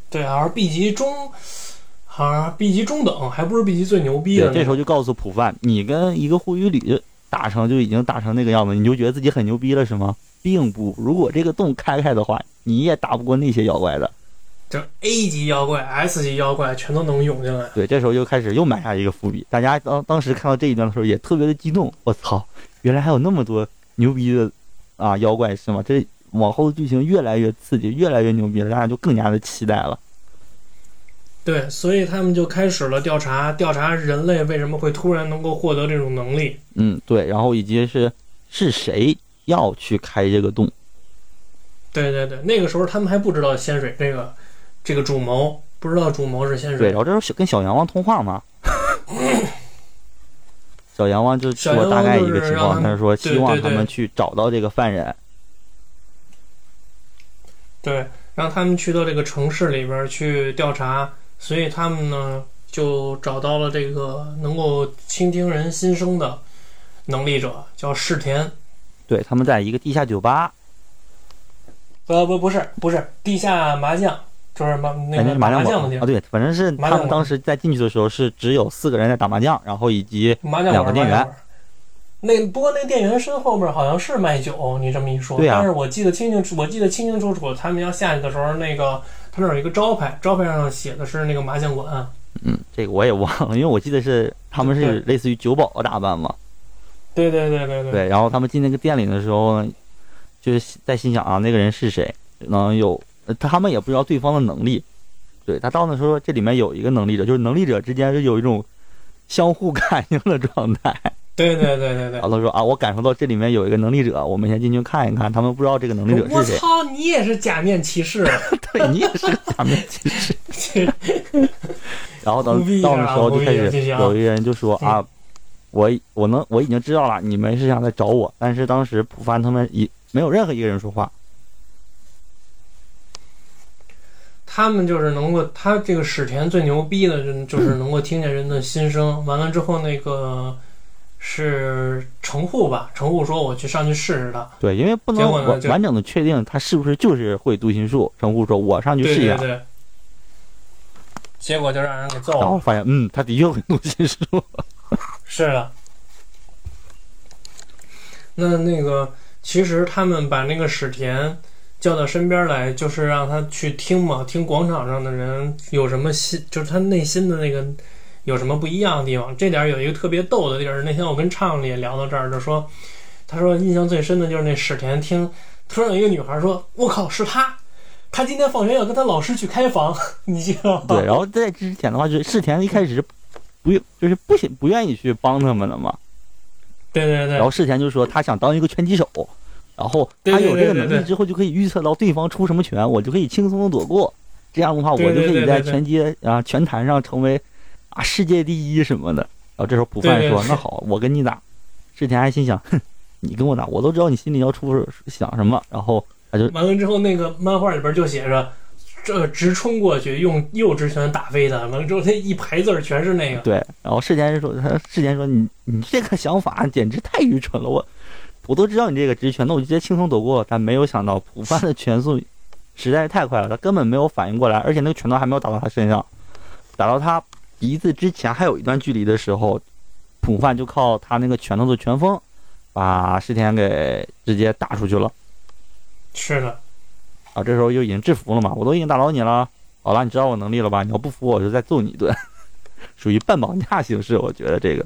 对，而 B 级中，好像 B 级中等，还不是 B 级最牛逼的对，这时候就告诉普范，你跟一个护鱼旅打成就已经打成那个样子，你就觉得自己很牛逼了是吗？并不，如果这个洞开开的话，你也打不过那些妖怪的。这 A 级妖怪、S 级妖怪全都能涌进来。对，这时候就开始又埋下一个伏笔。大家当当时看到这一段的时候也特别的激动，我操，原来还有那么多牛逼的啊妖怪是吗？这往后的剧情越来越刺激，越来越牛逼了，大家就更加的期待了。对，所以他们就开始了调查，调查人类为什么会突然能够获得这种能力。嗯，对，然后以及是是谁要去开这个洞？对对对，那个时候他们还不知道仙水这个这个主谋，不知道主谋是仙对，水然。后这时候跟小阎王通话嘛，<laughs> 小阎王就说大概一个情况，他他是说希望他们去找到这个犯人。对，让他们去到这个城市里边去调查，所以他们呢就找到了这个能够倾听人心声的能力者，叫世田。对，他们在一个地下酒吧，呃，不，不是，不是地下麻将，就是麻那个麻将馆啊，对，反正是他们当时在进去的时候是只有四个人在打麻将，然后以及两个店员。那不过那店员身后边好像是卖酒，你这么一说，对啊但是我记得清清楚，我记得清清楚楚，他们要下去的时候，那个他那儿有一个招牌，招牌上写的是那个麻将馆。嗯，这个我也忘了，因为我记得是他们是类似于酒保的打扮嘛。对对对对对对，然后他们进那个店里的时候呢，就是在心想啊，那个人是谁？能有？呃他们也不知道对方的能力。对他到那时候，这里面有一个能力者，就是能力者之间是有一种相互感应的状态。对对对对对然。后他说啊，我感受到这里面有一个能力者，我们先进去看一看。他们不知道这个能力者是谁。我操，你也是假面骑士，<laughs> 对你也是个假面骑士。<laughs> 然后到胡逼啊到那时候就开始有一人就说嗯啊，我我能我已经知道了，你们是想来找我，但是当时普帆他们一没有任何一个人说话。他们就是能够，他这个史田最牛逼的人就是能够听见人的心声。完了之后，那个是程户吧？程户说我去上去试试他。对，因为不能完完整的确定他是不是就是会读心术。程户说：“我上去试一下。对对对。结果就让人给揍了。然后发现，嗯，他的确会读心术。<laughs> 是的。那那个其实他们把那个史田叫到身边来，就是让他去听嘛，听广场上的人有什么心，就是他内心的那个有什么不一样的地方。这点有一个特别逗的地儿，那天我跟畅也聊到这儿，就说他说印象最深的就是那史田听突然有一个女孩说：“我靠，是他！他今天放学要跟他老师去开房，<laughs> 你知道吗？”对，然后在之前的话，就是世田一开始是不就是不想不愿意去帮他们了嘛。对对对，然后世田就说他想当一个拳击手，然后他有这个能力之后就可以预测到对方出什么拳，我就可以轻松的躲过。这样的话，我就可以在拳击啊拳坛上成为啊世界第一什么的。然后这时候普范说：“那好，我跟你打。”世田还心想：“哼，你跟我打，我都知道你心里要出想什么。”然后他就完了之后，那个漫画里边就写着。这直冲过去，用右直拳打飞他，完了之后，他一排字儿全是那个。对，然后世田说：“他世田说你你这个想法简直太愚蠢了，我我都知道你这个直拳，那我就直接轻松躲过。但没有想到普范的拳速实在是太快了，他根本没有反应过来，而且那个拳头还没有打到他身上，打到他鼻子之前还有一段距离的时候，普范就靠他那个拳头的拳风，把世田给直接打出去了。是的。啊，这时候就已经制服了嘛，我都已经打倒你了，好了，你知道我能力了吧？你要不服，我就再揍你一顿，属于半绑架形式。我觉得这个，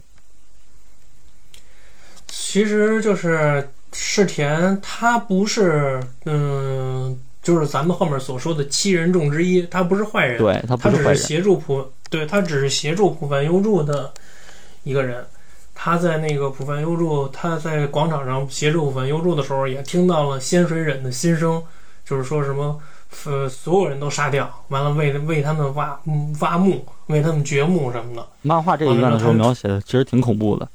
其实就是世田，他不是，嗯，就是咱们后面所说的七人众之一，他不是坏人，对他不是坏人，协助普，对他只是协助普凡优助的一个人。他在那个普凡优助，他在广场上协助普凡优助的时候，也听到了仙水忍的心声。就是说什么，呃，所有人都杀掉，完了为为他们挖挖墓，为他们掘墓什么的。漫画这一段的时候描写的其实挺恐怖的。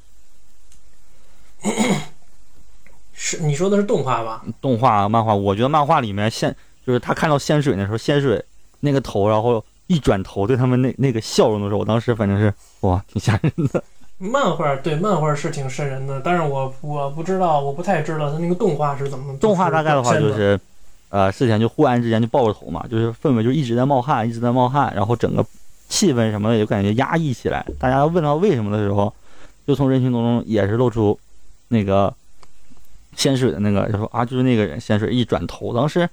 <coughs> 是你说的是动画吧？动画、漫画，我觉得漫画里面仙就是他看到仙水的时候，仙水那个头，然后一转头对他们那那个笑容的时候，我当时反正是哇，挺吓人的。漫画对漫画是挺瘆人的，但是我我不知道，我不太知道他那个动画是怎么。动画大概的话就是。呃，事前就忽然之间就爆着头嘛，就是氛围就一直在冒汗，一直在冒汗，然后整个气氛什么的也感觉压抑起来。大家问到为什么的时候，就从人群当中也是露出那个仙水的那个，就说啊，就是那个人仙水一转头，当时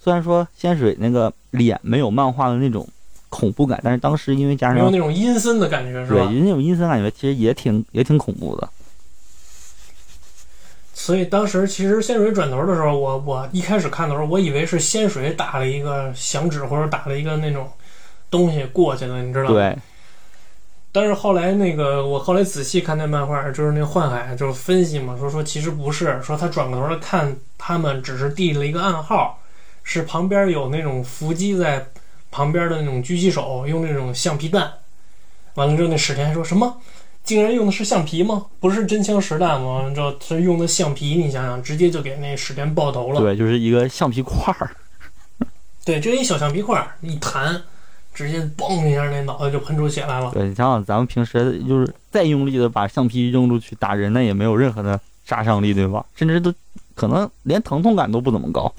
虽然说仙水那个脸没有漫画的那种恐怖感，但是当时因为加上有那种阴森的感觉，是吧？对，那种阴森感觉其实也挺也挺恐怖的。所以当时其实仙水转头的时候，我我一开始看的时候，我以为是仙水打了一个响指或者打了一个那种东西过去的，你知道吗？对。但是后来那个我后来仔细看那漫画，就是那幻海就是分析嘛，说说其实不是，说他转过头来看他们只是递了一个暗号，是旁边有那种伏击在旁边的那种狙击手用那种橡皮弹，完了之后那史田说什么？竟然用的是橡皮吗？不是真枪实弹吗？知道他用的橡皮，你想想，直接就给那史田爆头了。对，就是一个橡皮块儿。对，就一小橡皮块儿，一弹，直接嘣一下，那脑袋就喷出血来了。对，你想想，咱们平时就是再用力的把橡皮扔出去打人，那也没有任何的杀伤力，对吧？甚至都可能连疼痛感都不怎么高。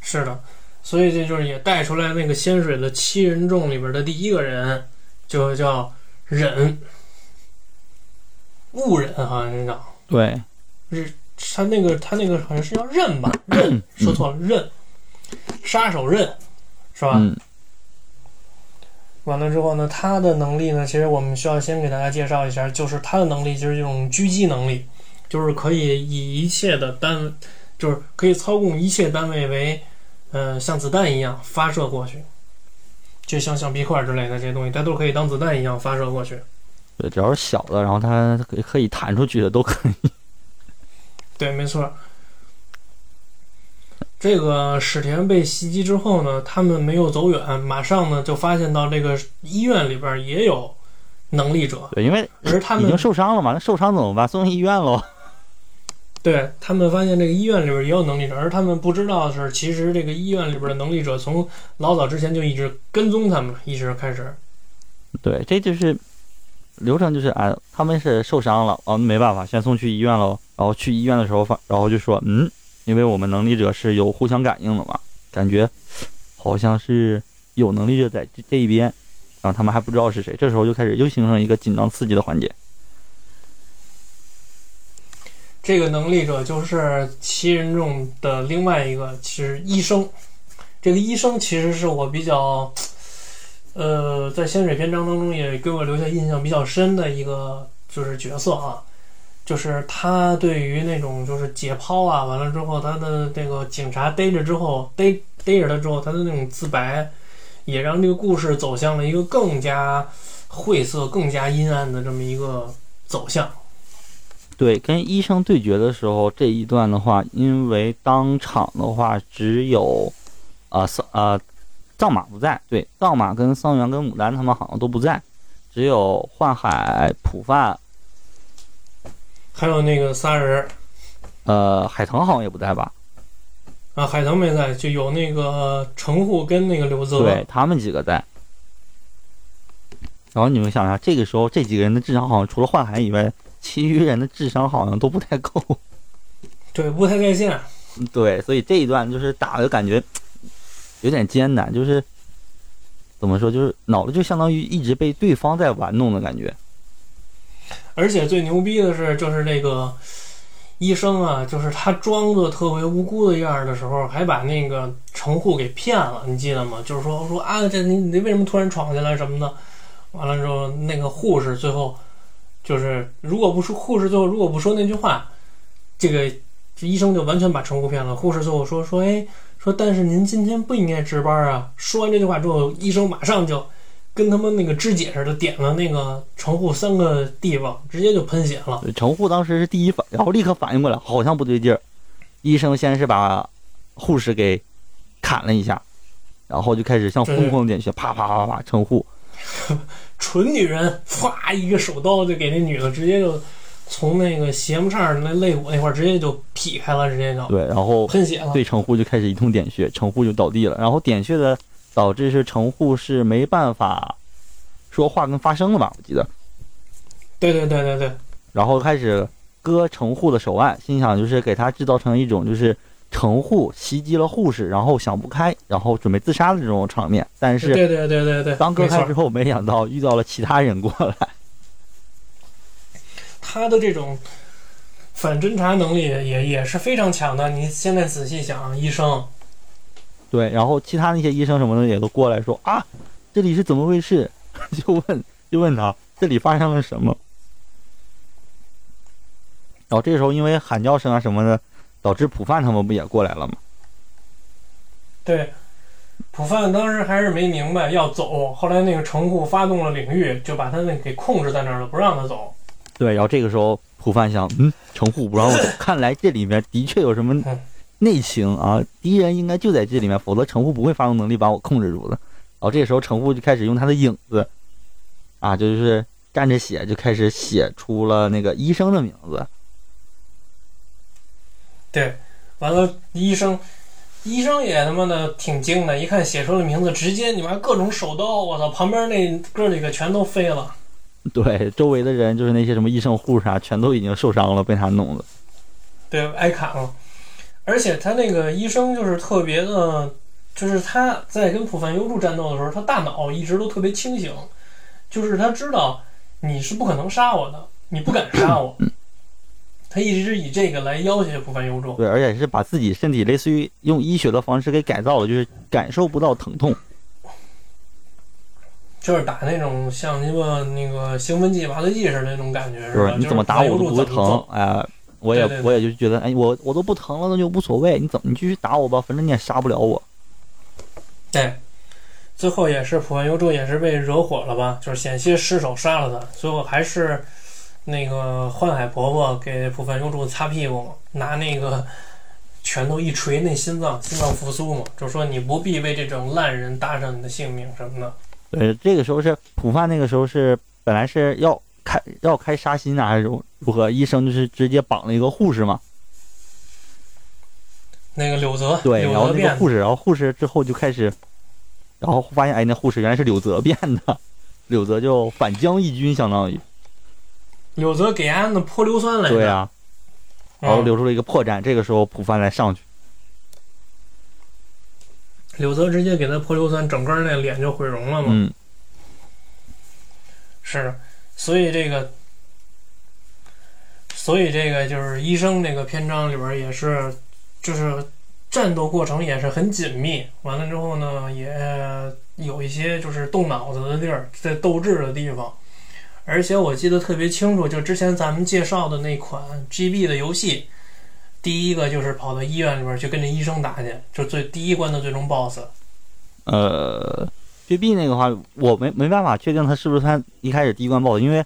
是的，所以这就是也带出来那个仙水的七人众里边的第一个人，就叫。忍，误忍好像是叫对，是他那个他那个好像是叫刃吧，刃 <clears throat> 说错了，刃，杀手刃，是吧？完了之后呢，他的能力呢，其实我们需要先给大家介绍一下，就是他的能力就是这种狙击能力，就是可以以一切的单，就是可以操控一切单位为，呃，像子弹一样发射过去。就像橡皮块之类的这些东西，它都可以当子弹一样发射过去。对，只要是小的，然后它可可以弹出去的都可以。对，没错。这个史田被袭击之后呢，他们没有走远，马上呢就发现到这个医院里边也有能力者。对，因为而他们已经受伤了嘛，那受伤怎么办？送医院喽。<laughs> 对他们发现这个医院里边也有能力者，而他们不知道的是，其实这个医院里边的能力者从老早之前就一直跟踪他们，一直开始。对，这就是流程，就是啊，他们是受伤了，哦，没办法，先送去医院喽。然后去医院的时候，发，然后就说，嗯，因为我们能力者是有互相感应的嘛，感觉好像是有能力者在这这一边，然后他们还不知道是谁，这时候就开始又形成一个紧张刺激的环节。这个能力者就是七人众的另外一个，其实医生。这个医生其实是我比较，呃，在仙水篇章当中也给我留下印象比较深的一个就是角色啊，就是他对于那种就是解剖啊，完了之后他的那个警察逮着之后逮逮着他之后他的那种自白，也让这个故事走向了一个更加晦涩、更加阴暗的这么一个走向。对，跟医生对决的时候这一段的话，因为当场的话只有，啊桑啊藏马不在，对，藏马跟桑原跟牡丹他们好像都不在，只有幻海、普范，还有那个仨人呃，海腾好像也不在吧？啊，海腾没在，就有那个程护跟那个刘泽。对他们几个在。然后你们想想，这个时候这几个人的智商好像除了幻海以外，其余人的智商好像都不太够。对，不太在线。对，所以这一段就是打的感觉 <tsk> 有点艰难，就是怎么说，就是脑子就相当于一直被对方在玩弄的感觉。而且最牛逼的是，就是那个医生啊，就是他装作特别无辜的样儿的时候，还把那个程护给骗了，你记得吗？就是说说啊，这你你为什么突然闯进来什么的？完了之后，那个护士最后就是，如果不说护士最后如果不说那句话，这个这医生就完全把程护骗了。护士最后说说，哎，说但是您今天不应该值班啊。说完这句话之后，医生马上就跟他们那个肢解似的点了那个程护三个地方，直接就喷血了。对程护当时是第一反，然后立刻反应过来，好像不对劲儿。医生先是把护士给砍了一下，然后就开始像疯狂点穴，啪啪啪啪，程护 <laughs> 纯女人，唰一个手刀就给那女的直接就从那个斜木叉那肋骨那块儿直接就劈开了，直接就对，然后喷血了。对程护就开始一通点穴，程护就倒地了。然后点穴的导致是程护是没办法说话跟发声了吧？我记得。对对对对对，然后开始割程护的手腕，心想就是给他制造成一种就是程护袭击了护士，然后想不开，然后准备自杀的这种场面。但是对对对对对，当割开之后，没想到遇到了其他人过来。<laughs> 他的这种反侦查能力也也是非常强的。你现在仔细想，医生对，然后其他那些医生什么的也都过来说啊，这里是怎么回事？<laughs> 就问就问他这里发生了什么。然后这时候因为喊叫声啊什么的，导致普范他们不也过来了吗？对普范当时还是没明白要走，后来那个城户发动了领域，就把他那给控制在那儿了，不让他走。对，然后这个时候普范想，嗯，城户不让我走，<laughs> 看来这里面的确有什么嗯内情啊，敌人应该就在这里面，否则程护不会发动能力把我控制住的。然后这个时候程护就开始用他的影子，啊，就是沾着血就开始写出了那个医生的名字。对，完了医生。医生也他妈的挺精的，一看写出了名字，直接你妈各种手刀，我操！旁边那哥几个全都飞了。对，周围的人就是那些什么医生、护士啊，全都已经受伤了，被他弄的。对，挨砍了。而且他那个医生就是特别的，就是他在跟普凡优助战斗的时候，他大脑一直都特别清醒，就是他知道你是不可能杀我的，你不敢杀我。他一直以这个来要挟普凡优助。对，而且是把自己身体类似于用医学的方式给改造了，就是感受不到疼痛。就是打那种像鸡巴那个兴奋剂、麻醉剂似的那种感觉，吧？就是你怎么打我都不会疼，哎、我也我也就觉得，哎，我我都不疼了，那就无所谓，你怎么你继续打我吧，反正你也杀不了我。对，最后也是普范优助也是被惹火了吧？就是险些失手杀了他，最后还是那个幻海婆婆给普范优助擦屁股嘛，拿那个拳头一锤那心脏，心脏复苏嘛，就说你不必为这种烂人搭上你的性命什么的。对，这个时候是普饭，那个时候是本来是要开要开杀心啊，还是如如何？医生就是直接绑了一个护士嘛，那个柳泽，对，然后那个护士，然后护士之后就开始，然后发现哎，那护士原来是柳泽变的，<laughs> 柳泽就反将一军，相当于柳泽给安的泼硫酸来着。对啊，嗯，然后留出了一个破绽。这个时候普范来上去，柳泽直接给他泼硫酸，整个那脸就毁容了嘛。嗯，是，所以这个，所以这个就是医生这个篇章里边也是，就是战斗过程也是很紧密。完了之后呢，也有一些就是动脑子的地儿，在斗智的地方。而且我记得特别清楚，就之前咱们介绍的那款 GB 的游戏，第一个就是跑到医院里边去跟着医生打去，就最第一关的最终 BOSS。呃，GB 那个话，我没没办法确定他是不是他一开始第一关 BOSS，因为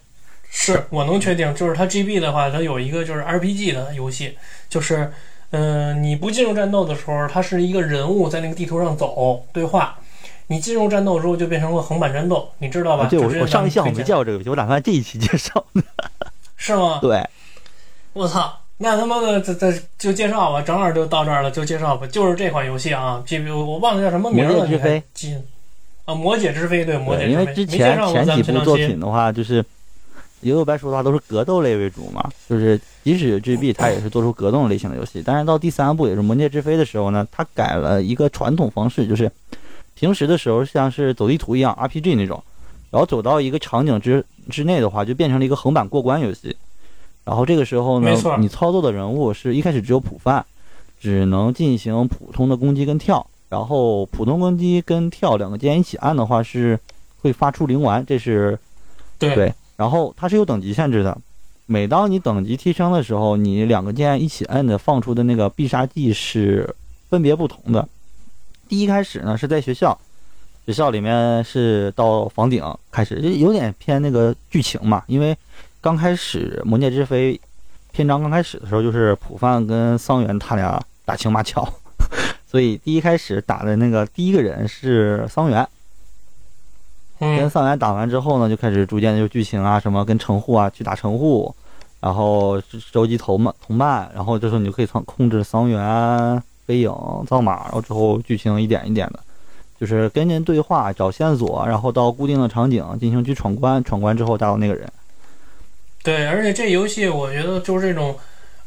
是我能确定，就是它 GB 的话，它有一个就是 RPG 的游戏，就是，嗯、你不进入战斗的时候，它是一个人物在那个地图上走对话，你进入战斗之后就变成了横版战斗，你知道吧？啊对我上一期好像没绍这个游戏，我打算这一期介绍。是吗？<laughs> 对，我操，那他妈的这这就介绍吧，正好就到这儿了，就介绍吧，就是这款游戏啊，GB 我我忘了叫什么名了，你还魔界之飞记？啊，魔界之飞，对，魔界对，因为之飞，之没介前前几部作品的话，就是游游白说的话都是格斗类为主嘛，就是即使 GB 它也是做出格斗类型的游戏，但是到第三部也是《魔界之飞》的时候呢，它改了一个传统方式，就是平时的时候像是走地图一样 RPG 那种，然后走到一个场景之之内的话，就变成了一个横版过关游戏。然后这个时候呢，你操作的人物是一开始只有普范，只能进行普通的攻击跟跳，然后普通攻击跟跳两个键一起按的话是会发出灵丸，这是对。对。然后它是有等级限制的，每当你等级提升的时候，你两个键一起摁的放出的那个必杀技是分别不同的。第一开始呢是在学校，学校里面是到房顶开始，就有点偏那个剧情嘛，因为刚开始《魔界之飞》篇章刚开始的时候，就是普范跟桑原他俩打情骂俏，所以第一开始打的那个第一个人是桑原。跟嗯，桑原打完之后呢，就开始逐渐的就剧情啊，什么跟城户啊去打城户，然后收集同伴同伴，然后这时候你就可以控控制桑原、飞影、藏马，然后之后剧情一点一点的，就是跟人对话找线索，然后到固定的场景进行去闯关，闯关之后打到那个人。对，而且这游戏我觉得就是这种，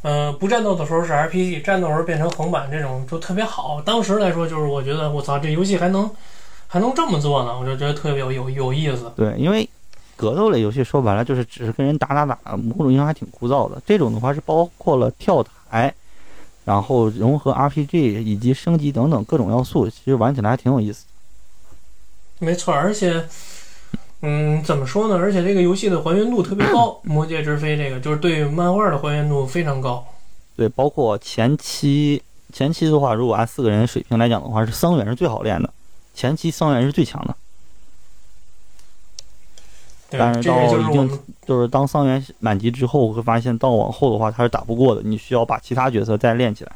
呃，不战斗的时候是 RPG，战斗时候变成横版这种就特别好。当时来说，就是我觉得我操，这游戏还能还能这么做呢，我就觉得特别有有有意思。对，因为格斗类游戏说白了就是只是跟人打打打，某种意义上还挺枯燥的。这种的话是包括了跳台，然后融合 RPG 以及升级等等各种要素，其实玩起来还挺有意思。没错，而且，嗯，怎么说呢？而且这个游戏的还原度特别高，<clears throat>《魔界之飞》这个就是对漫画的还原度非常高。对，包括前期前期的话，如果按四个人水平来讲的话，是桑原是最好练的，前期桑原是最强的。对但，是这个到一定就是当桑原满级之后，会发现到往后的话，他是打不过的，你需要把其他角色再练起来，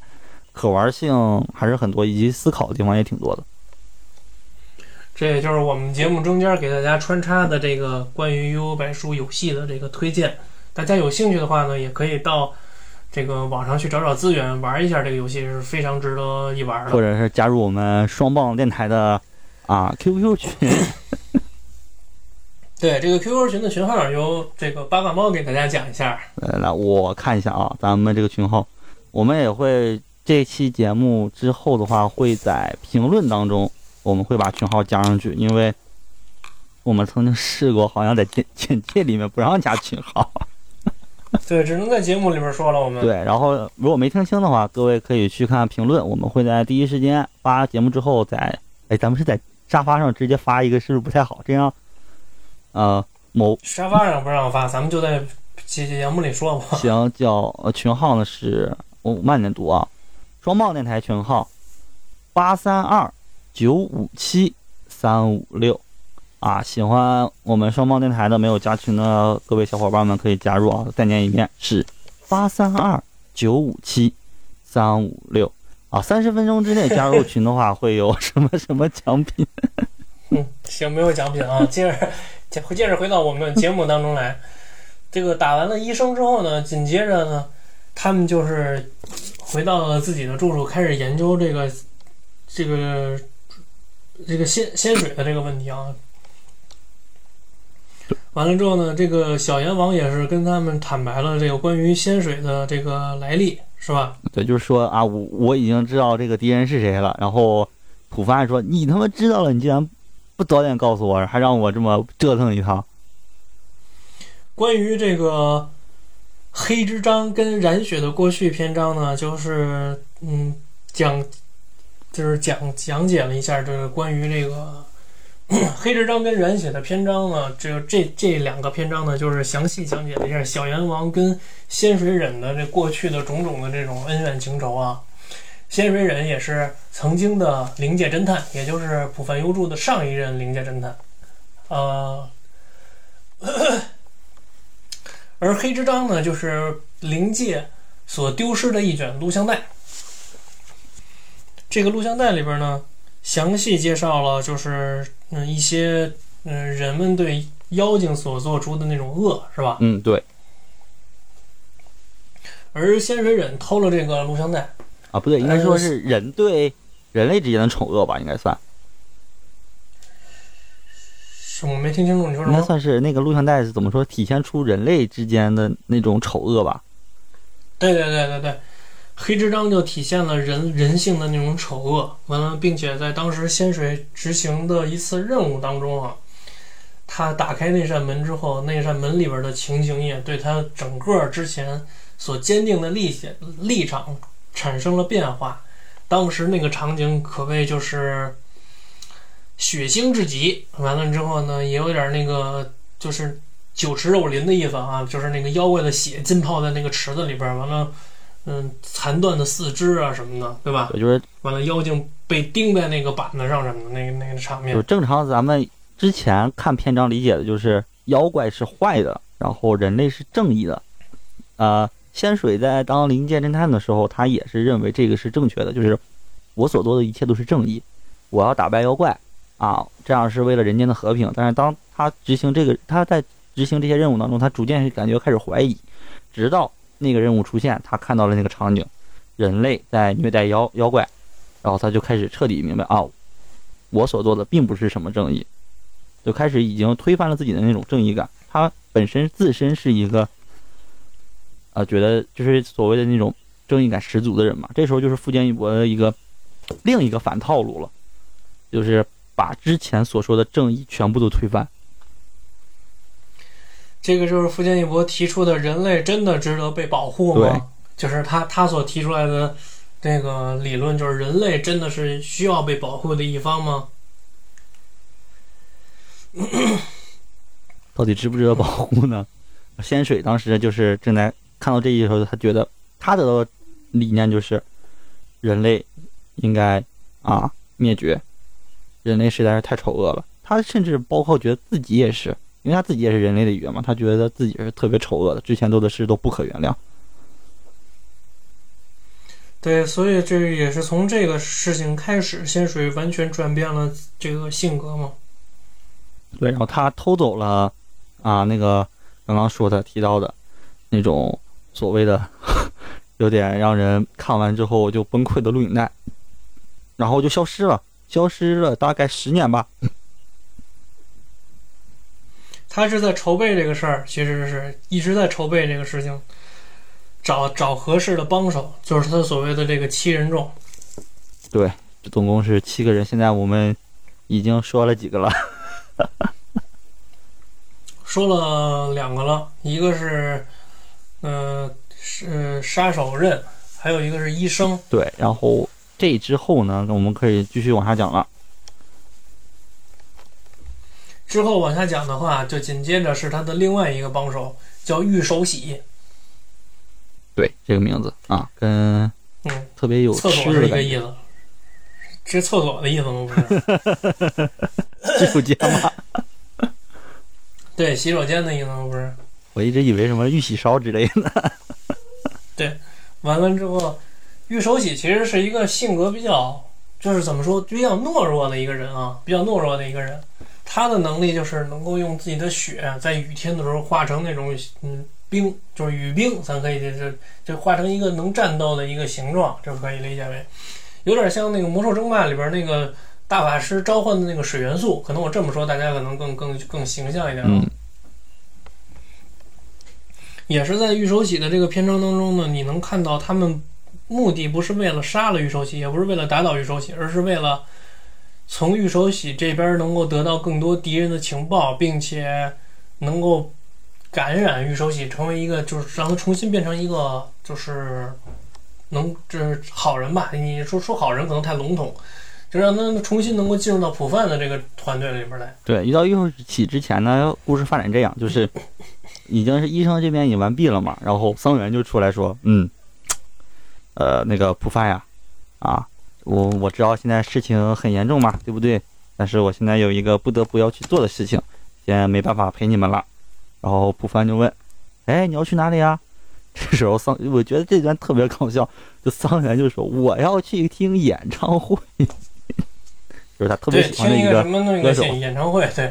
可玩性还是很多，以及思考的地方也挺多的。这也就是我们节目中间给大家穿插的这个关于悠悠白书游戏的这个推荐。大家有兴趣的话呢，也可以到这个网上去找找资源，玩一下这个游戏是非常值得一玩的。或者是加入我们双棒电台的啊 QQ 群，<laughs> 对，这个 QQ 群的群号由这个八卦猫给大家讲一下。来，来我看一下啊，咱们这个群号，我们也会这期节目之后的话，会在评论当中，我们会把群号加上去，因为我们曾经试过，好像在简简介里面不让加群号。<laughs> 对，只能在节目里面说了。我们对，然后如果没听清的话，各位可以去看评论，我们会在第一时间发节目之后再，哎，咱们是在沙发上直接发一个，是不是不太好？这样，呃，某沙发上不让发，咱们就在节节目里说吧。行叫呃群号呢是我慢点读啊，双棒电台群号八三二九五七三五六啊，喜欢我们双棒电台的没有加群的各位小伙伴们可以加入啊，再念一遍是八三二九五七三五六啊，三十分钟之内加入群的话会有什么什么奖品？<laughs> 嗯，行，没有奖品啊。接着，接着回到我们节目当中来。这个打完了医生之后呢，紧接着呢，他们就是回到了自己的住处，开始研究这个这个这个仙仙水的这个问题啊。完了之后呢，这个小阎王也是跟他们坦白了这个关于仙水的这个来历，是吧？对，就是说啊，我我已经知道这个敌人是谁了。然后普凡说：“你他妈知道了，你竟然不早点告诉我，还让我这么折腾一趟。关于这个黑之章跟染血的过去篇章呢，就是嗯讲，就是讲讲解了一下这个关于这个 <clears throat> 黑之章跟染血的篇章呢，这这这两个篇章呢，就是详细讲解了一下小阎王跟仙水忍的这过去的种种的这种恩怨情仇啊。仙水忍也是曾经的灵界侦探，也就是浦饭幽助的上一任灵界侦探，呃。<coughs> 而黑之章呢，就是灵界所丢失的一卷录像带。这个录像带里边呢，详细介绍了就是嗯一些嗯人们对妖精所做出的那种恶，是吧？嗯，对而仙水忍偷了这个录像带，啊，不对，应该说是人对人类之间的丑恶吧，应该算，是我没听清楚你说什么。应该算是那个录像带是怎么说，体现出人类之间的那种丑恶吧？对对对对对，黑之章就体现了人人性的那种丑恶，完了，并且在当时仙水执行的一次任务当中啊，他打开那扇门之后，那扇门里边的情景也对他整个之前所坚定的立显立场产生了变化。当时那个场景可谓就是血腥至极，完了之后呢，也有点那个就是酒池肉林的意思啊，就是那个妖怪的血浸泡在那个池子里边，完了，嗯，残断的四肢啊什么的，对吧？也就是完了，妖精被钉在那个板子上什么的，那个那个场面就，正常咱们之前看篇章理解的就是妖怪是坏的，然后人类是正义的。呃，仙水在当灵界侦探的时候，他也是认为这个是正确的，就是我所做的一切都是正义，我要打败妖怪啊，这样是为了人间的和平。但是当他执行这个，他在执行这些任务当中，他逐渐感觉开始怀疑，直到那个任务出现，他看到了那个场景，人类在虐待妖妖怪，然后他就开始彻底明白啊，我所做的并不是什么正义，就开始已经推翻了自己的那种正义感。他本身自身是一个，啊、觉得就是所谓的那种正义感十足的人嘛。这时候就是富坚义博的一个另一个反套路了，就是把之前所说的正义全部都推翻。这个就是富坚义博提出的人类真的值得被保护吗？就是他他所提出来的这个理论，就是人类真的是需要被保护的一方吗？<clears throat> 到底值不值得保护呢？仙水当时就是正在看到这一时候，他觉得他得到的理念就是人类应该啊灭绝，人类实在是太丑恶了。他甚至包括觉得自己也是，因为他自己也是人类的语言嘛，他觉得自己是特别丑恶的，之前做的事都不可原谅。对，所以这也是从这个事情开始，仙水完全转变了这个性格嘛。对，然后他偷走了啊那个刚刚说的提到的那种所谓的有点让人看完之后就崩溃的录影带，然后就消失了，消失了大概十年吧。他是在筹备这个事儿，其实是一直在筹备这个事情，找找合适的帮手，就是他所谓的这个七人众。对，总共是七个人，现在我们已经说了几个了？<laughs> 说了两个了，一个是，呃，是杀手刃，还有一个是医生。对，然后这之后呢，我们可以继续往下讲了。之后往下讲的话，就紧接着是他的另外一个帮手，叫玉手洗，对，这个名字啊，跟嗯，特别有厕所一个意思，是厕所的意思吗？不是，洗手间吗？<laughs> 对，洗手间的意思吗？不是。我一直以为什么玉洗烧之类的。<laughs> 对完了之后，玉手洗其实是一个性格比较，就是怎么说，比较懦弱的一个人啊，比较懦弱的一个人。他的能力就是能够用自己的血在雨天的时候化成那种嗯冰，就是雨冰，咱可以这这就化成一个能战斗的一个形状，这可以理解为有点像那个魔兽争霸里边那个大法师召唤的那个水元素。可能我这么说，大家可能更更更形象一点啊。嗯，也是在玉手洗的这个篇章当中呢，你能看到他们目的不是为了杀了玉手洗，也不是为了打倒玉手洗，而是为了从玉手洗这边能够得到更多敌人的情报，并且能够感染玉手洗，成为一个就是让他重新变成一个就是能就是好人吧。你说说好人可能太笼统，就让他重新能够进入到普范的这个团队里边来。对，遇到玉手洗之前呢，故事发展这样，就是 <laughs> 已经是医生这边已经完毕了嘛，然后桑原就出来说，嗯，呃，那个普范呀，啊，我我知道现在事情很严重嘛，对不对？但是我现在有一个不得不要去做的事情，现在没办法陪你们了。然后普凡就问：“哎，你要去哪里啊？”这时候桑，我觉得这段特别搞笑，就桑原就说：“我要去听演唱会。<laughs> ”就是他特别，喜欢的一个听一个什么那个歌手演演唱会，对，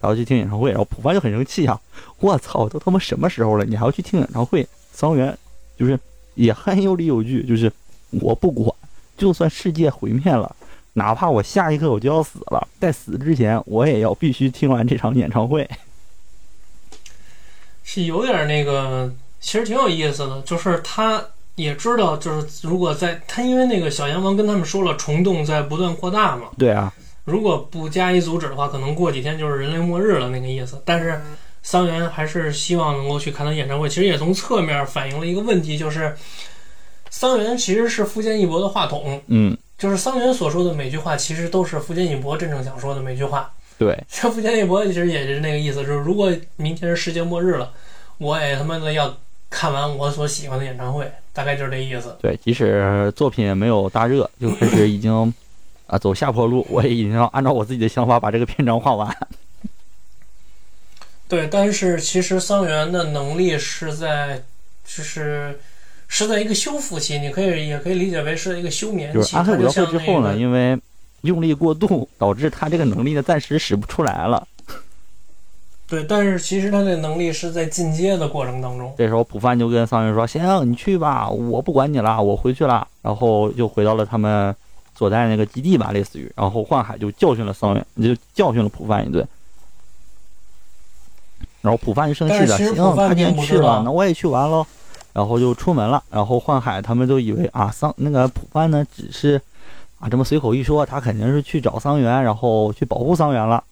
然后去听演唱会，然后普凡就很生气啊！我操，都他妈什么时候了，你还要去听演唱会？桑原就是也很有理有据，就是我不管，就算世界毁灭了，哪怕我下一刻我就要死了，在死之前我也要必须听完这场演唱会。<laughs> 是有点那个，其实挺有意思的，就是他也知道，就是如果在他因为那个小阎王跟他们说了，虫洞在不断扩大嘛，对啊，如果不加以阻止的话，可能过几天就是人类末日了那个意思。但是桑原还是希望能够去看他演唱会，其实也从侧面反映了一个问题，就是桑原其实是福建一博的话筒，嗯，就是桑原所说的每句话，其实都是福建一博真正想说的每句话。对，这福建一博其实也是那个意思，就是如果明天是世界末日了，我也他妈的要看完我所喜欢的演唱会，大概就是这意思。对，即使作品没有大热，就开始已经 <laughs> 啊走下坡路，<laughs> 我也已经要按照我自己的想法把这个篇章画完。对，但是其实桑原的能力是在，就是是在一个修复期，你可以也可以理解为是一个休眠期。就是安特它就像疗会之后呢，因为用力过度，导致他这个能力呢暂时使不出来了。对，但是其实他的能力是在进阶的过程当中。这时候普范就跟桑原说：“行，你去吧，我不管你了，我回去了。”然后就回到了他们所在那个基地吧，类似于。然后幻海就教训了桑原，就教训了普范一顿。然后普范就生气了，行，他既然并不知道去了，那我也去玩喽。然后就出门了。然后幻海他们都以为啊，桑那个普范呢，只是啊这么随口一说，他肯定是去找桑原，然后去保护桑原了。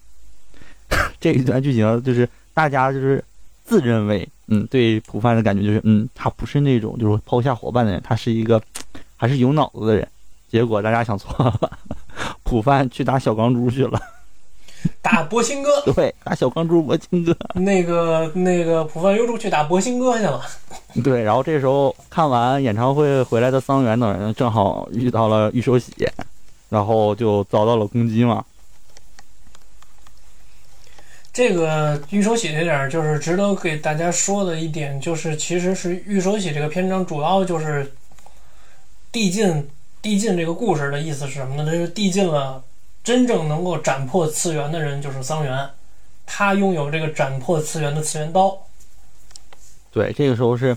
<laughs> 这一段剧情就是大家就是自认为，嗯，对普范的感觉就是，嗯，他不是那种就是抛下伙伴的人，他是一个 <tsk> 还是有脑子的人。结果大家想错了，<laughs> 普范去打小钢珠去了，<laughs> 打博兴哥，<laughs> 对，打小钢珠博青哥，<laughs> 那个那个浦饭优助去打博兴哥去了。对。然后这时候看完演唱会回来的桑原等人正好遇到了玉手洗，然后就遭到了攻击嘛。这个玉手洗这点儿就是值得给大家说的一点，就是其实是玉手洗这个篇章主要就是递进递进这个故事的意思是什么呢？它就是递进了真正能够斩破次元的人就是桑原，他拥有这个斩破次元的次元刀。对，这个时候是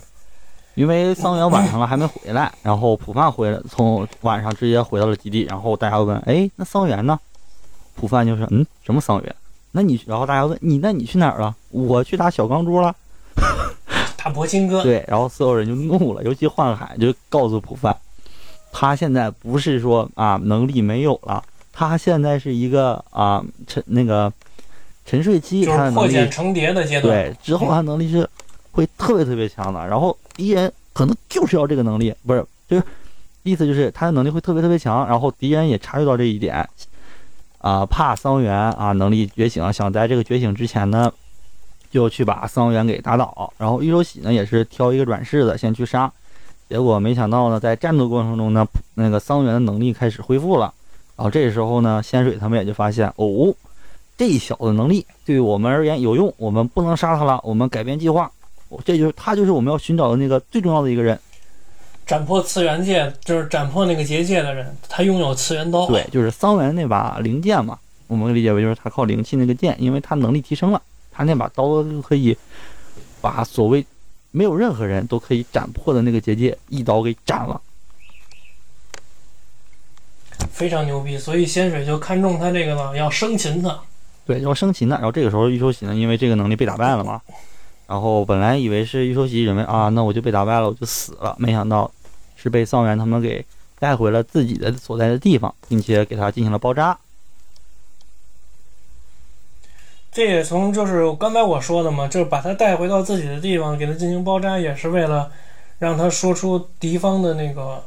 因为桑原晚上了还没回来，<laughs> 然后普范回来，从晚上直接回到了基地，然后大家问，哎，那桑原呢？普范就说，嗯，什么桑原？那你，然后大家问你，那你去哪儿了？我去打小钢珠了。<laughs> 打博兴哥，对，然后所有人就怒了，尤其幻海就告诉普范，他现在不是说啊能力没有了，他现在是一个啊沉那个沉睡期，就是破茧成蝶的阶段。对之后他能力是会特别特别强的，然后敌人可能就是要这个能力，不是就是意思就是他的能力会特别特别强，然后敌人也察觉到这一点，啊、怕桑原啊能力觉醒，想在这个觉醒之前呢，就去把桑原给打倒。然后玉手喜呢也是挑一个软柿子先去杀，结果没想到呢，在战斗过程中呢，那个桑原的能力开始恢复了。然后这时候呢，仙水他们也就发现，哦，这小子能力对我们而言有用，我们不能杀他了，我们改变计划。哦这就是他就是我们要寻找的那个最重要的一个人。斩破次元界，就是斩破那个结界的人，他拥有次元刀。对，就是桑原那把灵剑嘛，我们理解为就是他靠灵气那个剑，因为他能力提升了，他那把刀就可以把所谓没有任何人都可以斩破的那个结界一刀给斩了。非常牛逼，所以仙水就看中他这个了，要生擒他。对，要生擒他，然后这个时候玉修喜呢，因为这个能力被打败了嘛，然后本来以为是玉修喜认为啊，那我就被打败了，我就死了，没想到是被桑原他们给带回了自己的所在的地方，并且给他进行了包扎。这也从就是刚才我说的嘛，就是把他带回到自己的地方，给他进行包扎，也是为了让他说出敌方的那个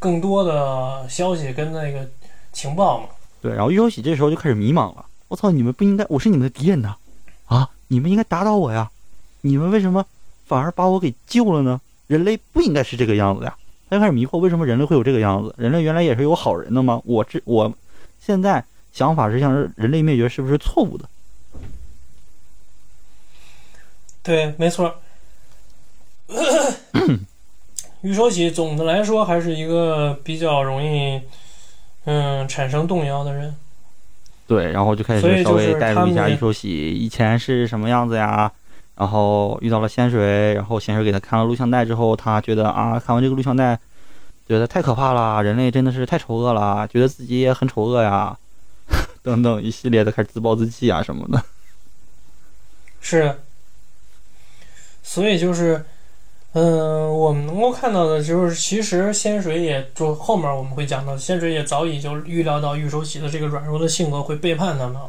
更多的消息跟那个情报嘛。对，然后玉手喜这时候就开始迷茫了。我操，你们不应该，我是你们的敌人呐！啊，你们应该打倒我呀！你们为什么反而把我给救了呢？人类不应该是这个样子呀！他就开始迷惑，为什么人类会有这个样子？人类原来也是有好人的吗？我这我现在想法是像是人类灭绝是不是错误的？对，没错。<coughs> <coughs> <coughs> 玉手喜总的来说还是一个比较容易，嗯，产生动摇的人。对，然后就开始稍微带入一下们玉手喜以前是什么样子呀，然后遇到了仙水，然后仙水给他看了录像带之后，他觉得啊，看完这个录像带，觉得太可怕了，人类真的是太丑恶了，觉得自己也很丑恶呀，<laughs> 等等一系列的开始自暴自弃啊什么的。是，所以就是，嗯、我们能够看到的就是，其实仙水也就后面我们会讲到，仙水也早已就预料到玉手喜的这个软弱的性格会背叛他们，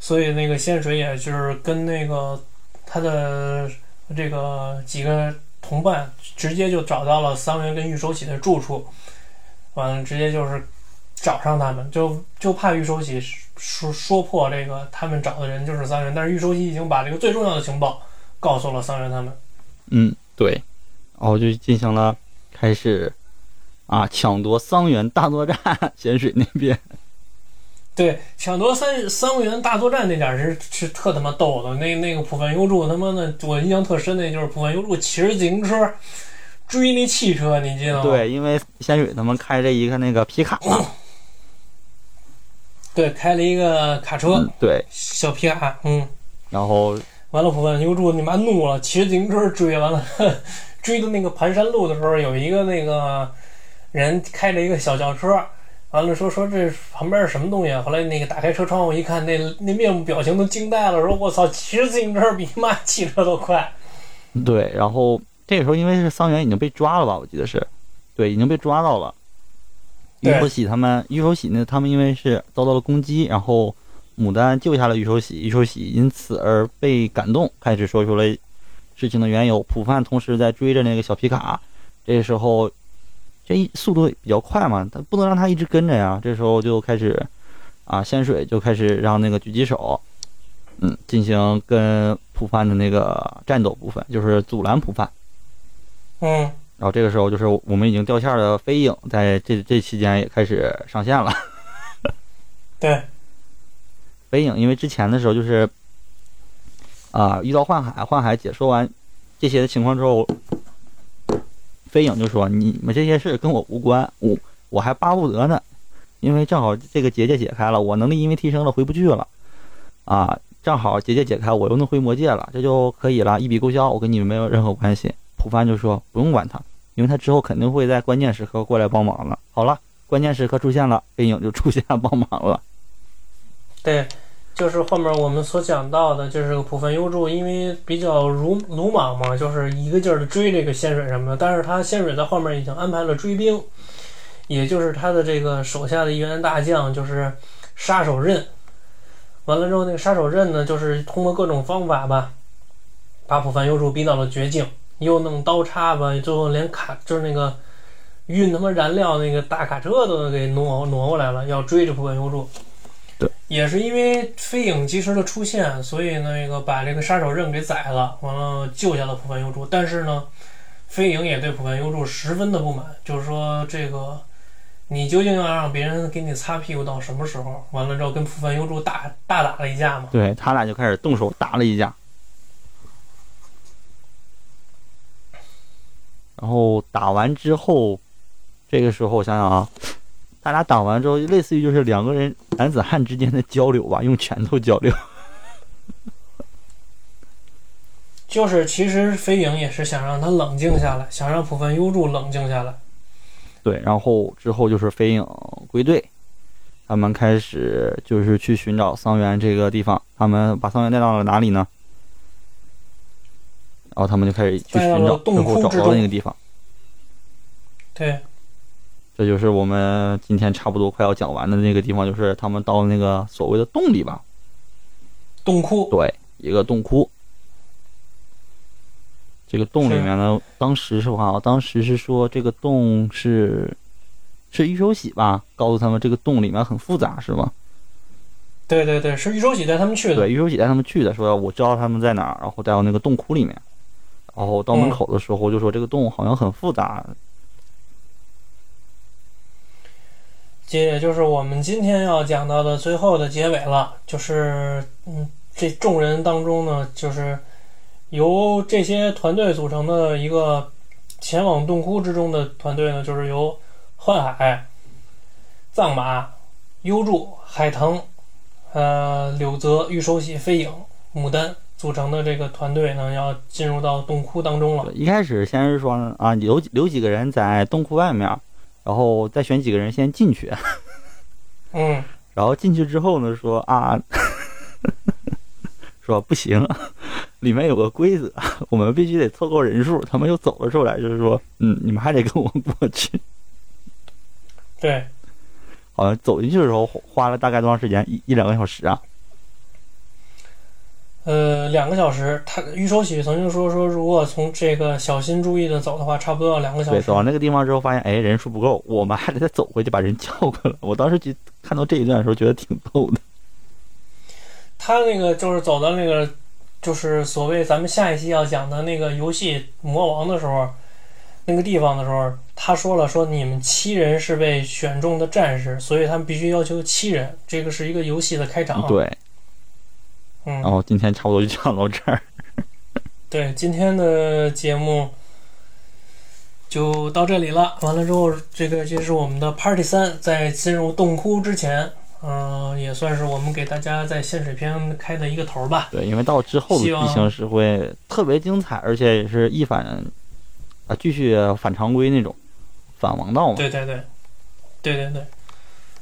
所以那个仙水也就是跟那个他的这个几个同伴直接就找到了桑原跟玉手喜的住处，完了直接就是找上他们，就就怕玉手喜说说破这个他们找的人就是桑原，但是玉手喜已经把这个最重要的情报告诉了桑原他们。嗯，对，然后就进行了开始啊抢夺桑园大作战，<laughs> 咸水那边。对，抢夺三三元大作战那点儿是是特他妈逗的，那那个浦饭优助他妈的，我印象特深的就是浦饭优助骑着自行车追那汽车，你记得吗？对，因为咸水他们开着一个那个皮卡嘛，对，开了一个卡车，嗯，对，小皮卡，嗯，然后完了浦饭优助你妈怒了，骑着自行车追，完了 <laughs> 追到那个盘山路的时候，有一个那个人开着一个小轿车。完了说说这旁边是什么东西啊？后来那个打开车窗户一看，那那面部表情都惊呆了，说我操，骑着自行车比妈汽车都快。对，然后这个时候因为是桑园已经被抓了吧，我记得是，对，已经被抓到了。玉对手喜他们，玉手喜呢，他们因为是遭到了攻击，然后牡丹救下了玉手喜，玉手喜因此而被感动，开始说出了事情的缘由。普范同时在追着那个小皮卡，这时候这一速度比较快嘛，他不能让他一直跟着呀。这时候就开始啊，仙水就开始让那个狙击手，嗯，进行跟普范的那个战斗部分，就是阻拦普范。嗯，然后这个时候就是我们已经掉线的飞影，在这这期间也开始上线了。<laughs> 对，飞影因为之前的时候就是啊、遇到幻海，幻海解说完这些的情况之后，飞影就说：“你们这些事跟我无关，我我还巴不得呢，因为正好这个结界解开了，我能力因为提升了回不去了，啊，正好结界解开，我又能回魔界了，这就可以了，一笔勾销，我跟你们没有任何关系。”普帆就说：“不用管他，因为他之后肯定会在关键时刻过来帮忙了。”好了，关键时刻出现了，飞影就出现帮忙了。对，就是后面我们所讲到的，就是浦饭优助，因为比较鲁鲁莽嘛，就是一个劲儿的追这个仙水什么的，但是他仙水在后面已经安排了追兵，也就是他的这个手下的一员大将，就是杀手刃。完了之后，那个杀手刃呢，就是通过各种方法吧，把浦饭优助逼到了绝境，又弄刀叉吧，最后连卡就是那个运他妈燃料那个大卡车都给挪挪过来了，要追着浦饭优助。也是因为飞影及时的出现，所以那个把这个杀手刃给宰了，完了救下了浦饭优助。但是呢，飞影也对浦饭优助十分的不满，就是说这个你究竟要让别人给你擦屁股到什么时候？完了之后跟浦饭优助大大打了一架嘛。对他俩就开始动手打了一架，然后打完之后，这个时候我想想啊，他俩打完之后，类似于就是两个人男子汉之间的交流吧，用拳头交流。<laughs> 就是其实飞影也是想让他冷静下来，想让浦饭优助冷静下来。对，然后之后就是飞影归队，他们开始就是去寻找桑园这个地方。他们把桑园带到了哪里呢？然后他们就开始去寻找，洞最后找到那个地方。对，这就是我们今天差不多快要讲完的那个地方，就是他们到那个所谓的洞里吧。洞窟，对，一个洞窟。这个洞里面呢，当时是吧，当时是说这个洞是是玉手洗吧？告诉他们这个洞里面很复杂，是吗？对对对，是玉手洗带他们去的。对，玉手洗带他们去的，说我知道他们在哪儿，然后带到那个洞窟里面，然后到门口的时候就说这个洞好像很复杂。这也就是我们今天要讲到的最后的结尾了，就是嗯，这众人当中呢，就是由这些团队组成的一个前往洞窟之中的团队呢，就是由幻海、藏马、幽助、海腾、呃柳泽、玉手洗、飞影、牡丹组成的这个团队呢，要进入到洞窟当中了。一开始先是说啊，留留几个人在洞窟外面。然后再选几个人先进去，嗯，然后进去之后呢，说啊，<laughs> 说不行，里面有个规则，我们必须得凑够人数。他们又走了出来，就是说，嗯，你们还得跟我过去。对，好像走进去的时候花了大概多长时间？一一两个小时啊。呃，两个小时。他玉手喜曾经说说，如果从这个小心注意的走的话，差不多要两个小时。对，走到那个地方之后，发现哎，人数不够，我们还得再走回去把人叫过来。我当时就看到这一段的时候，觉得挺逗的。他那个就是走到那个，就是所谓咱们下一期要讲的那个游戏魔王的时候，那个地方的时候，他说了说你们七人是被选中的战士，所以他们必须要求七人。这个是一个游戏的开场。对。嗯，然后今天差不多就讲到这儿。<laughs> 对，今天的节目就到这里了。完了之后，这个这是我们的 Party 三，在进入洞窟之前，嗯，也算是我们给大家在仙水篇开的一个头吧。对，因为到之后的剧情是会特别精彩，而且也是一反啊，继续反常规那种反王道嘛。对对对，对对对。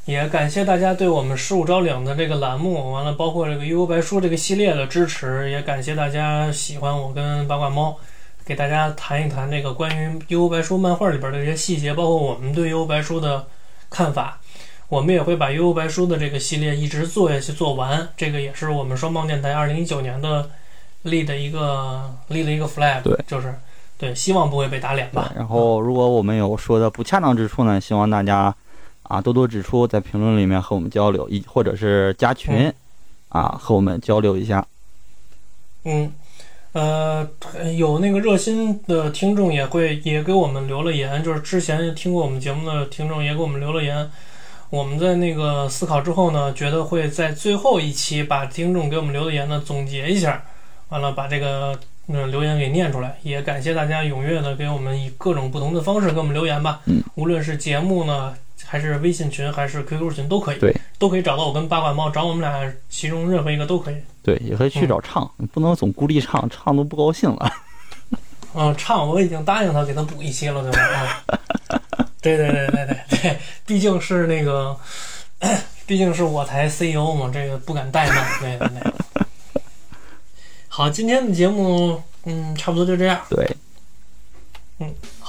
也感谢大家对我们十五招领的这个栏目，完了包括这个悠悠白书这个系列的支持，也感谢大家喜欢我跟八卦猫，给大家谈一谈这个关于悠悠白书漫画里边的一些细节，包括我们对悠悠白书的看法。我们也会把悠悠白书的这个系列一直做下去做完，这个也是我们双棒电台二零一九年的立的一个立了一个 flag，对，就是对，希望不会被打脸吧。然后如果我们有说的不恰当之处呢，希望大家。啊，多多指出，在评论里面和我们交流，一或者是加群，啊，和我们交流一下。嗯，呃，有那个热心的听众也会也给我们留了言，就是之前听过我们节目的听众也给我们留了言。我们在那个思考之后呢，觉得会在最后一期把听众给我们留的言呢总结一下，完了把这个嗯留言给念出来。也感谢大家踊跃的给我们以各种不同的方式给我们留言吧。嗯，无论是节目呢。还是微信群，还是 QQ 群都可以，对，都可以找到我跟八卦猫，找我们俩其中任何一个都可以。对，也可以去找唱，你不能总孤立唱，唱都不高兴了。<laughs> 嗯，唱我已经答应他给他补一期了，对吧？啊，<laughs> 对对对对对对，毕竟是那个，毕竟是我台 CEO 嘛，这个不敢怠慢，对对对。好，今天的节目，嗯，差不多就这样。对。嗯，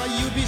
一つで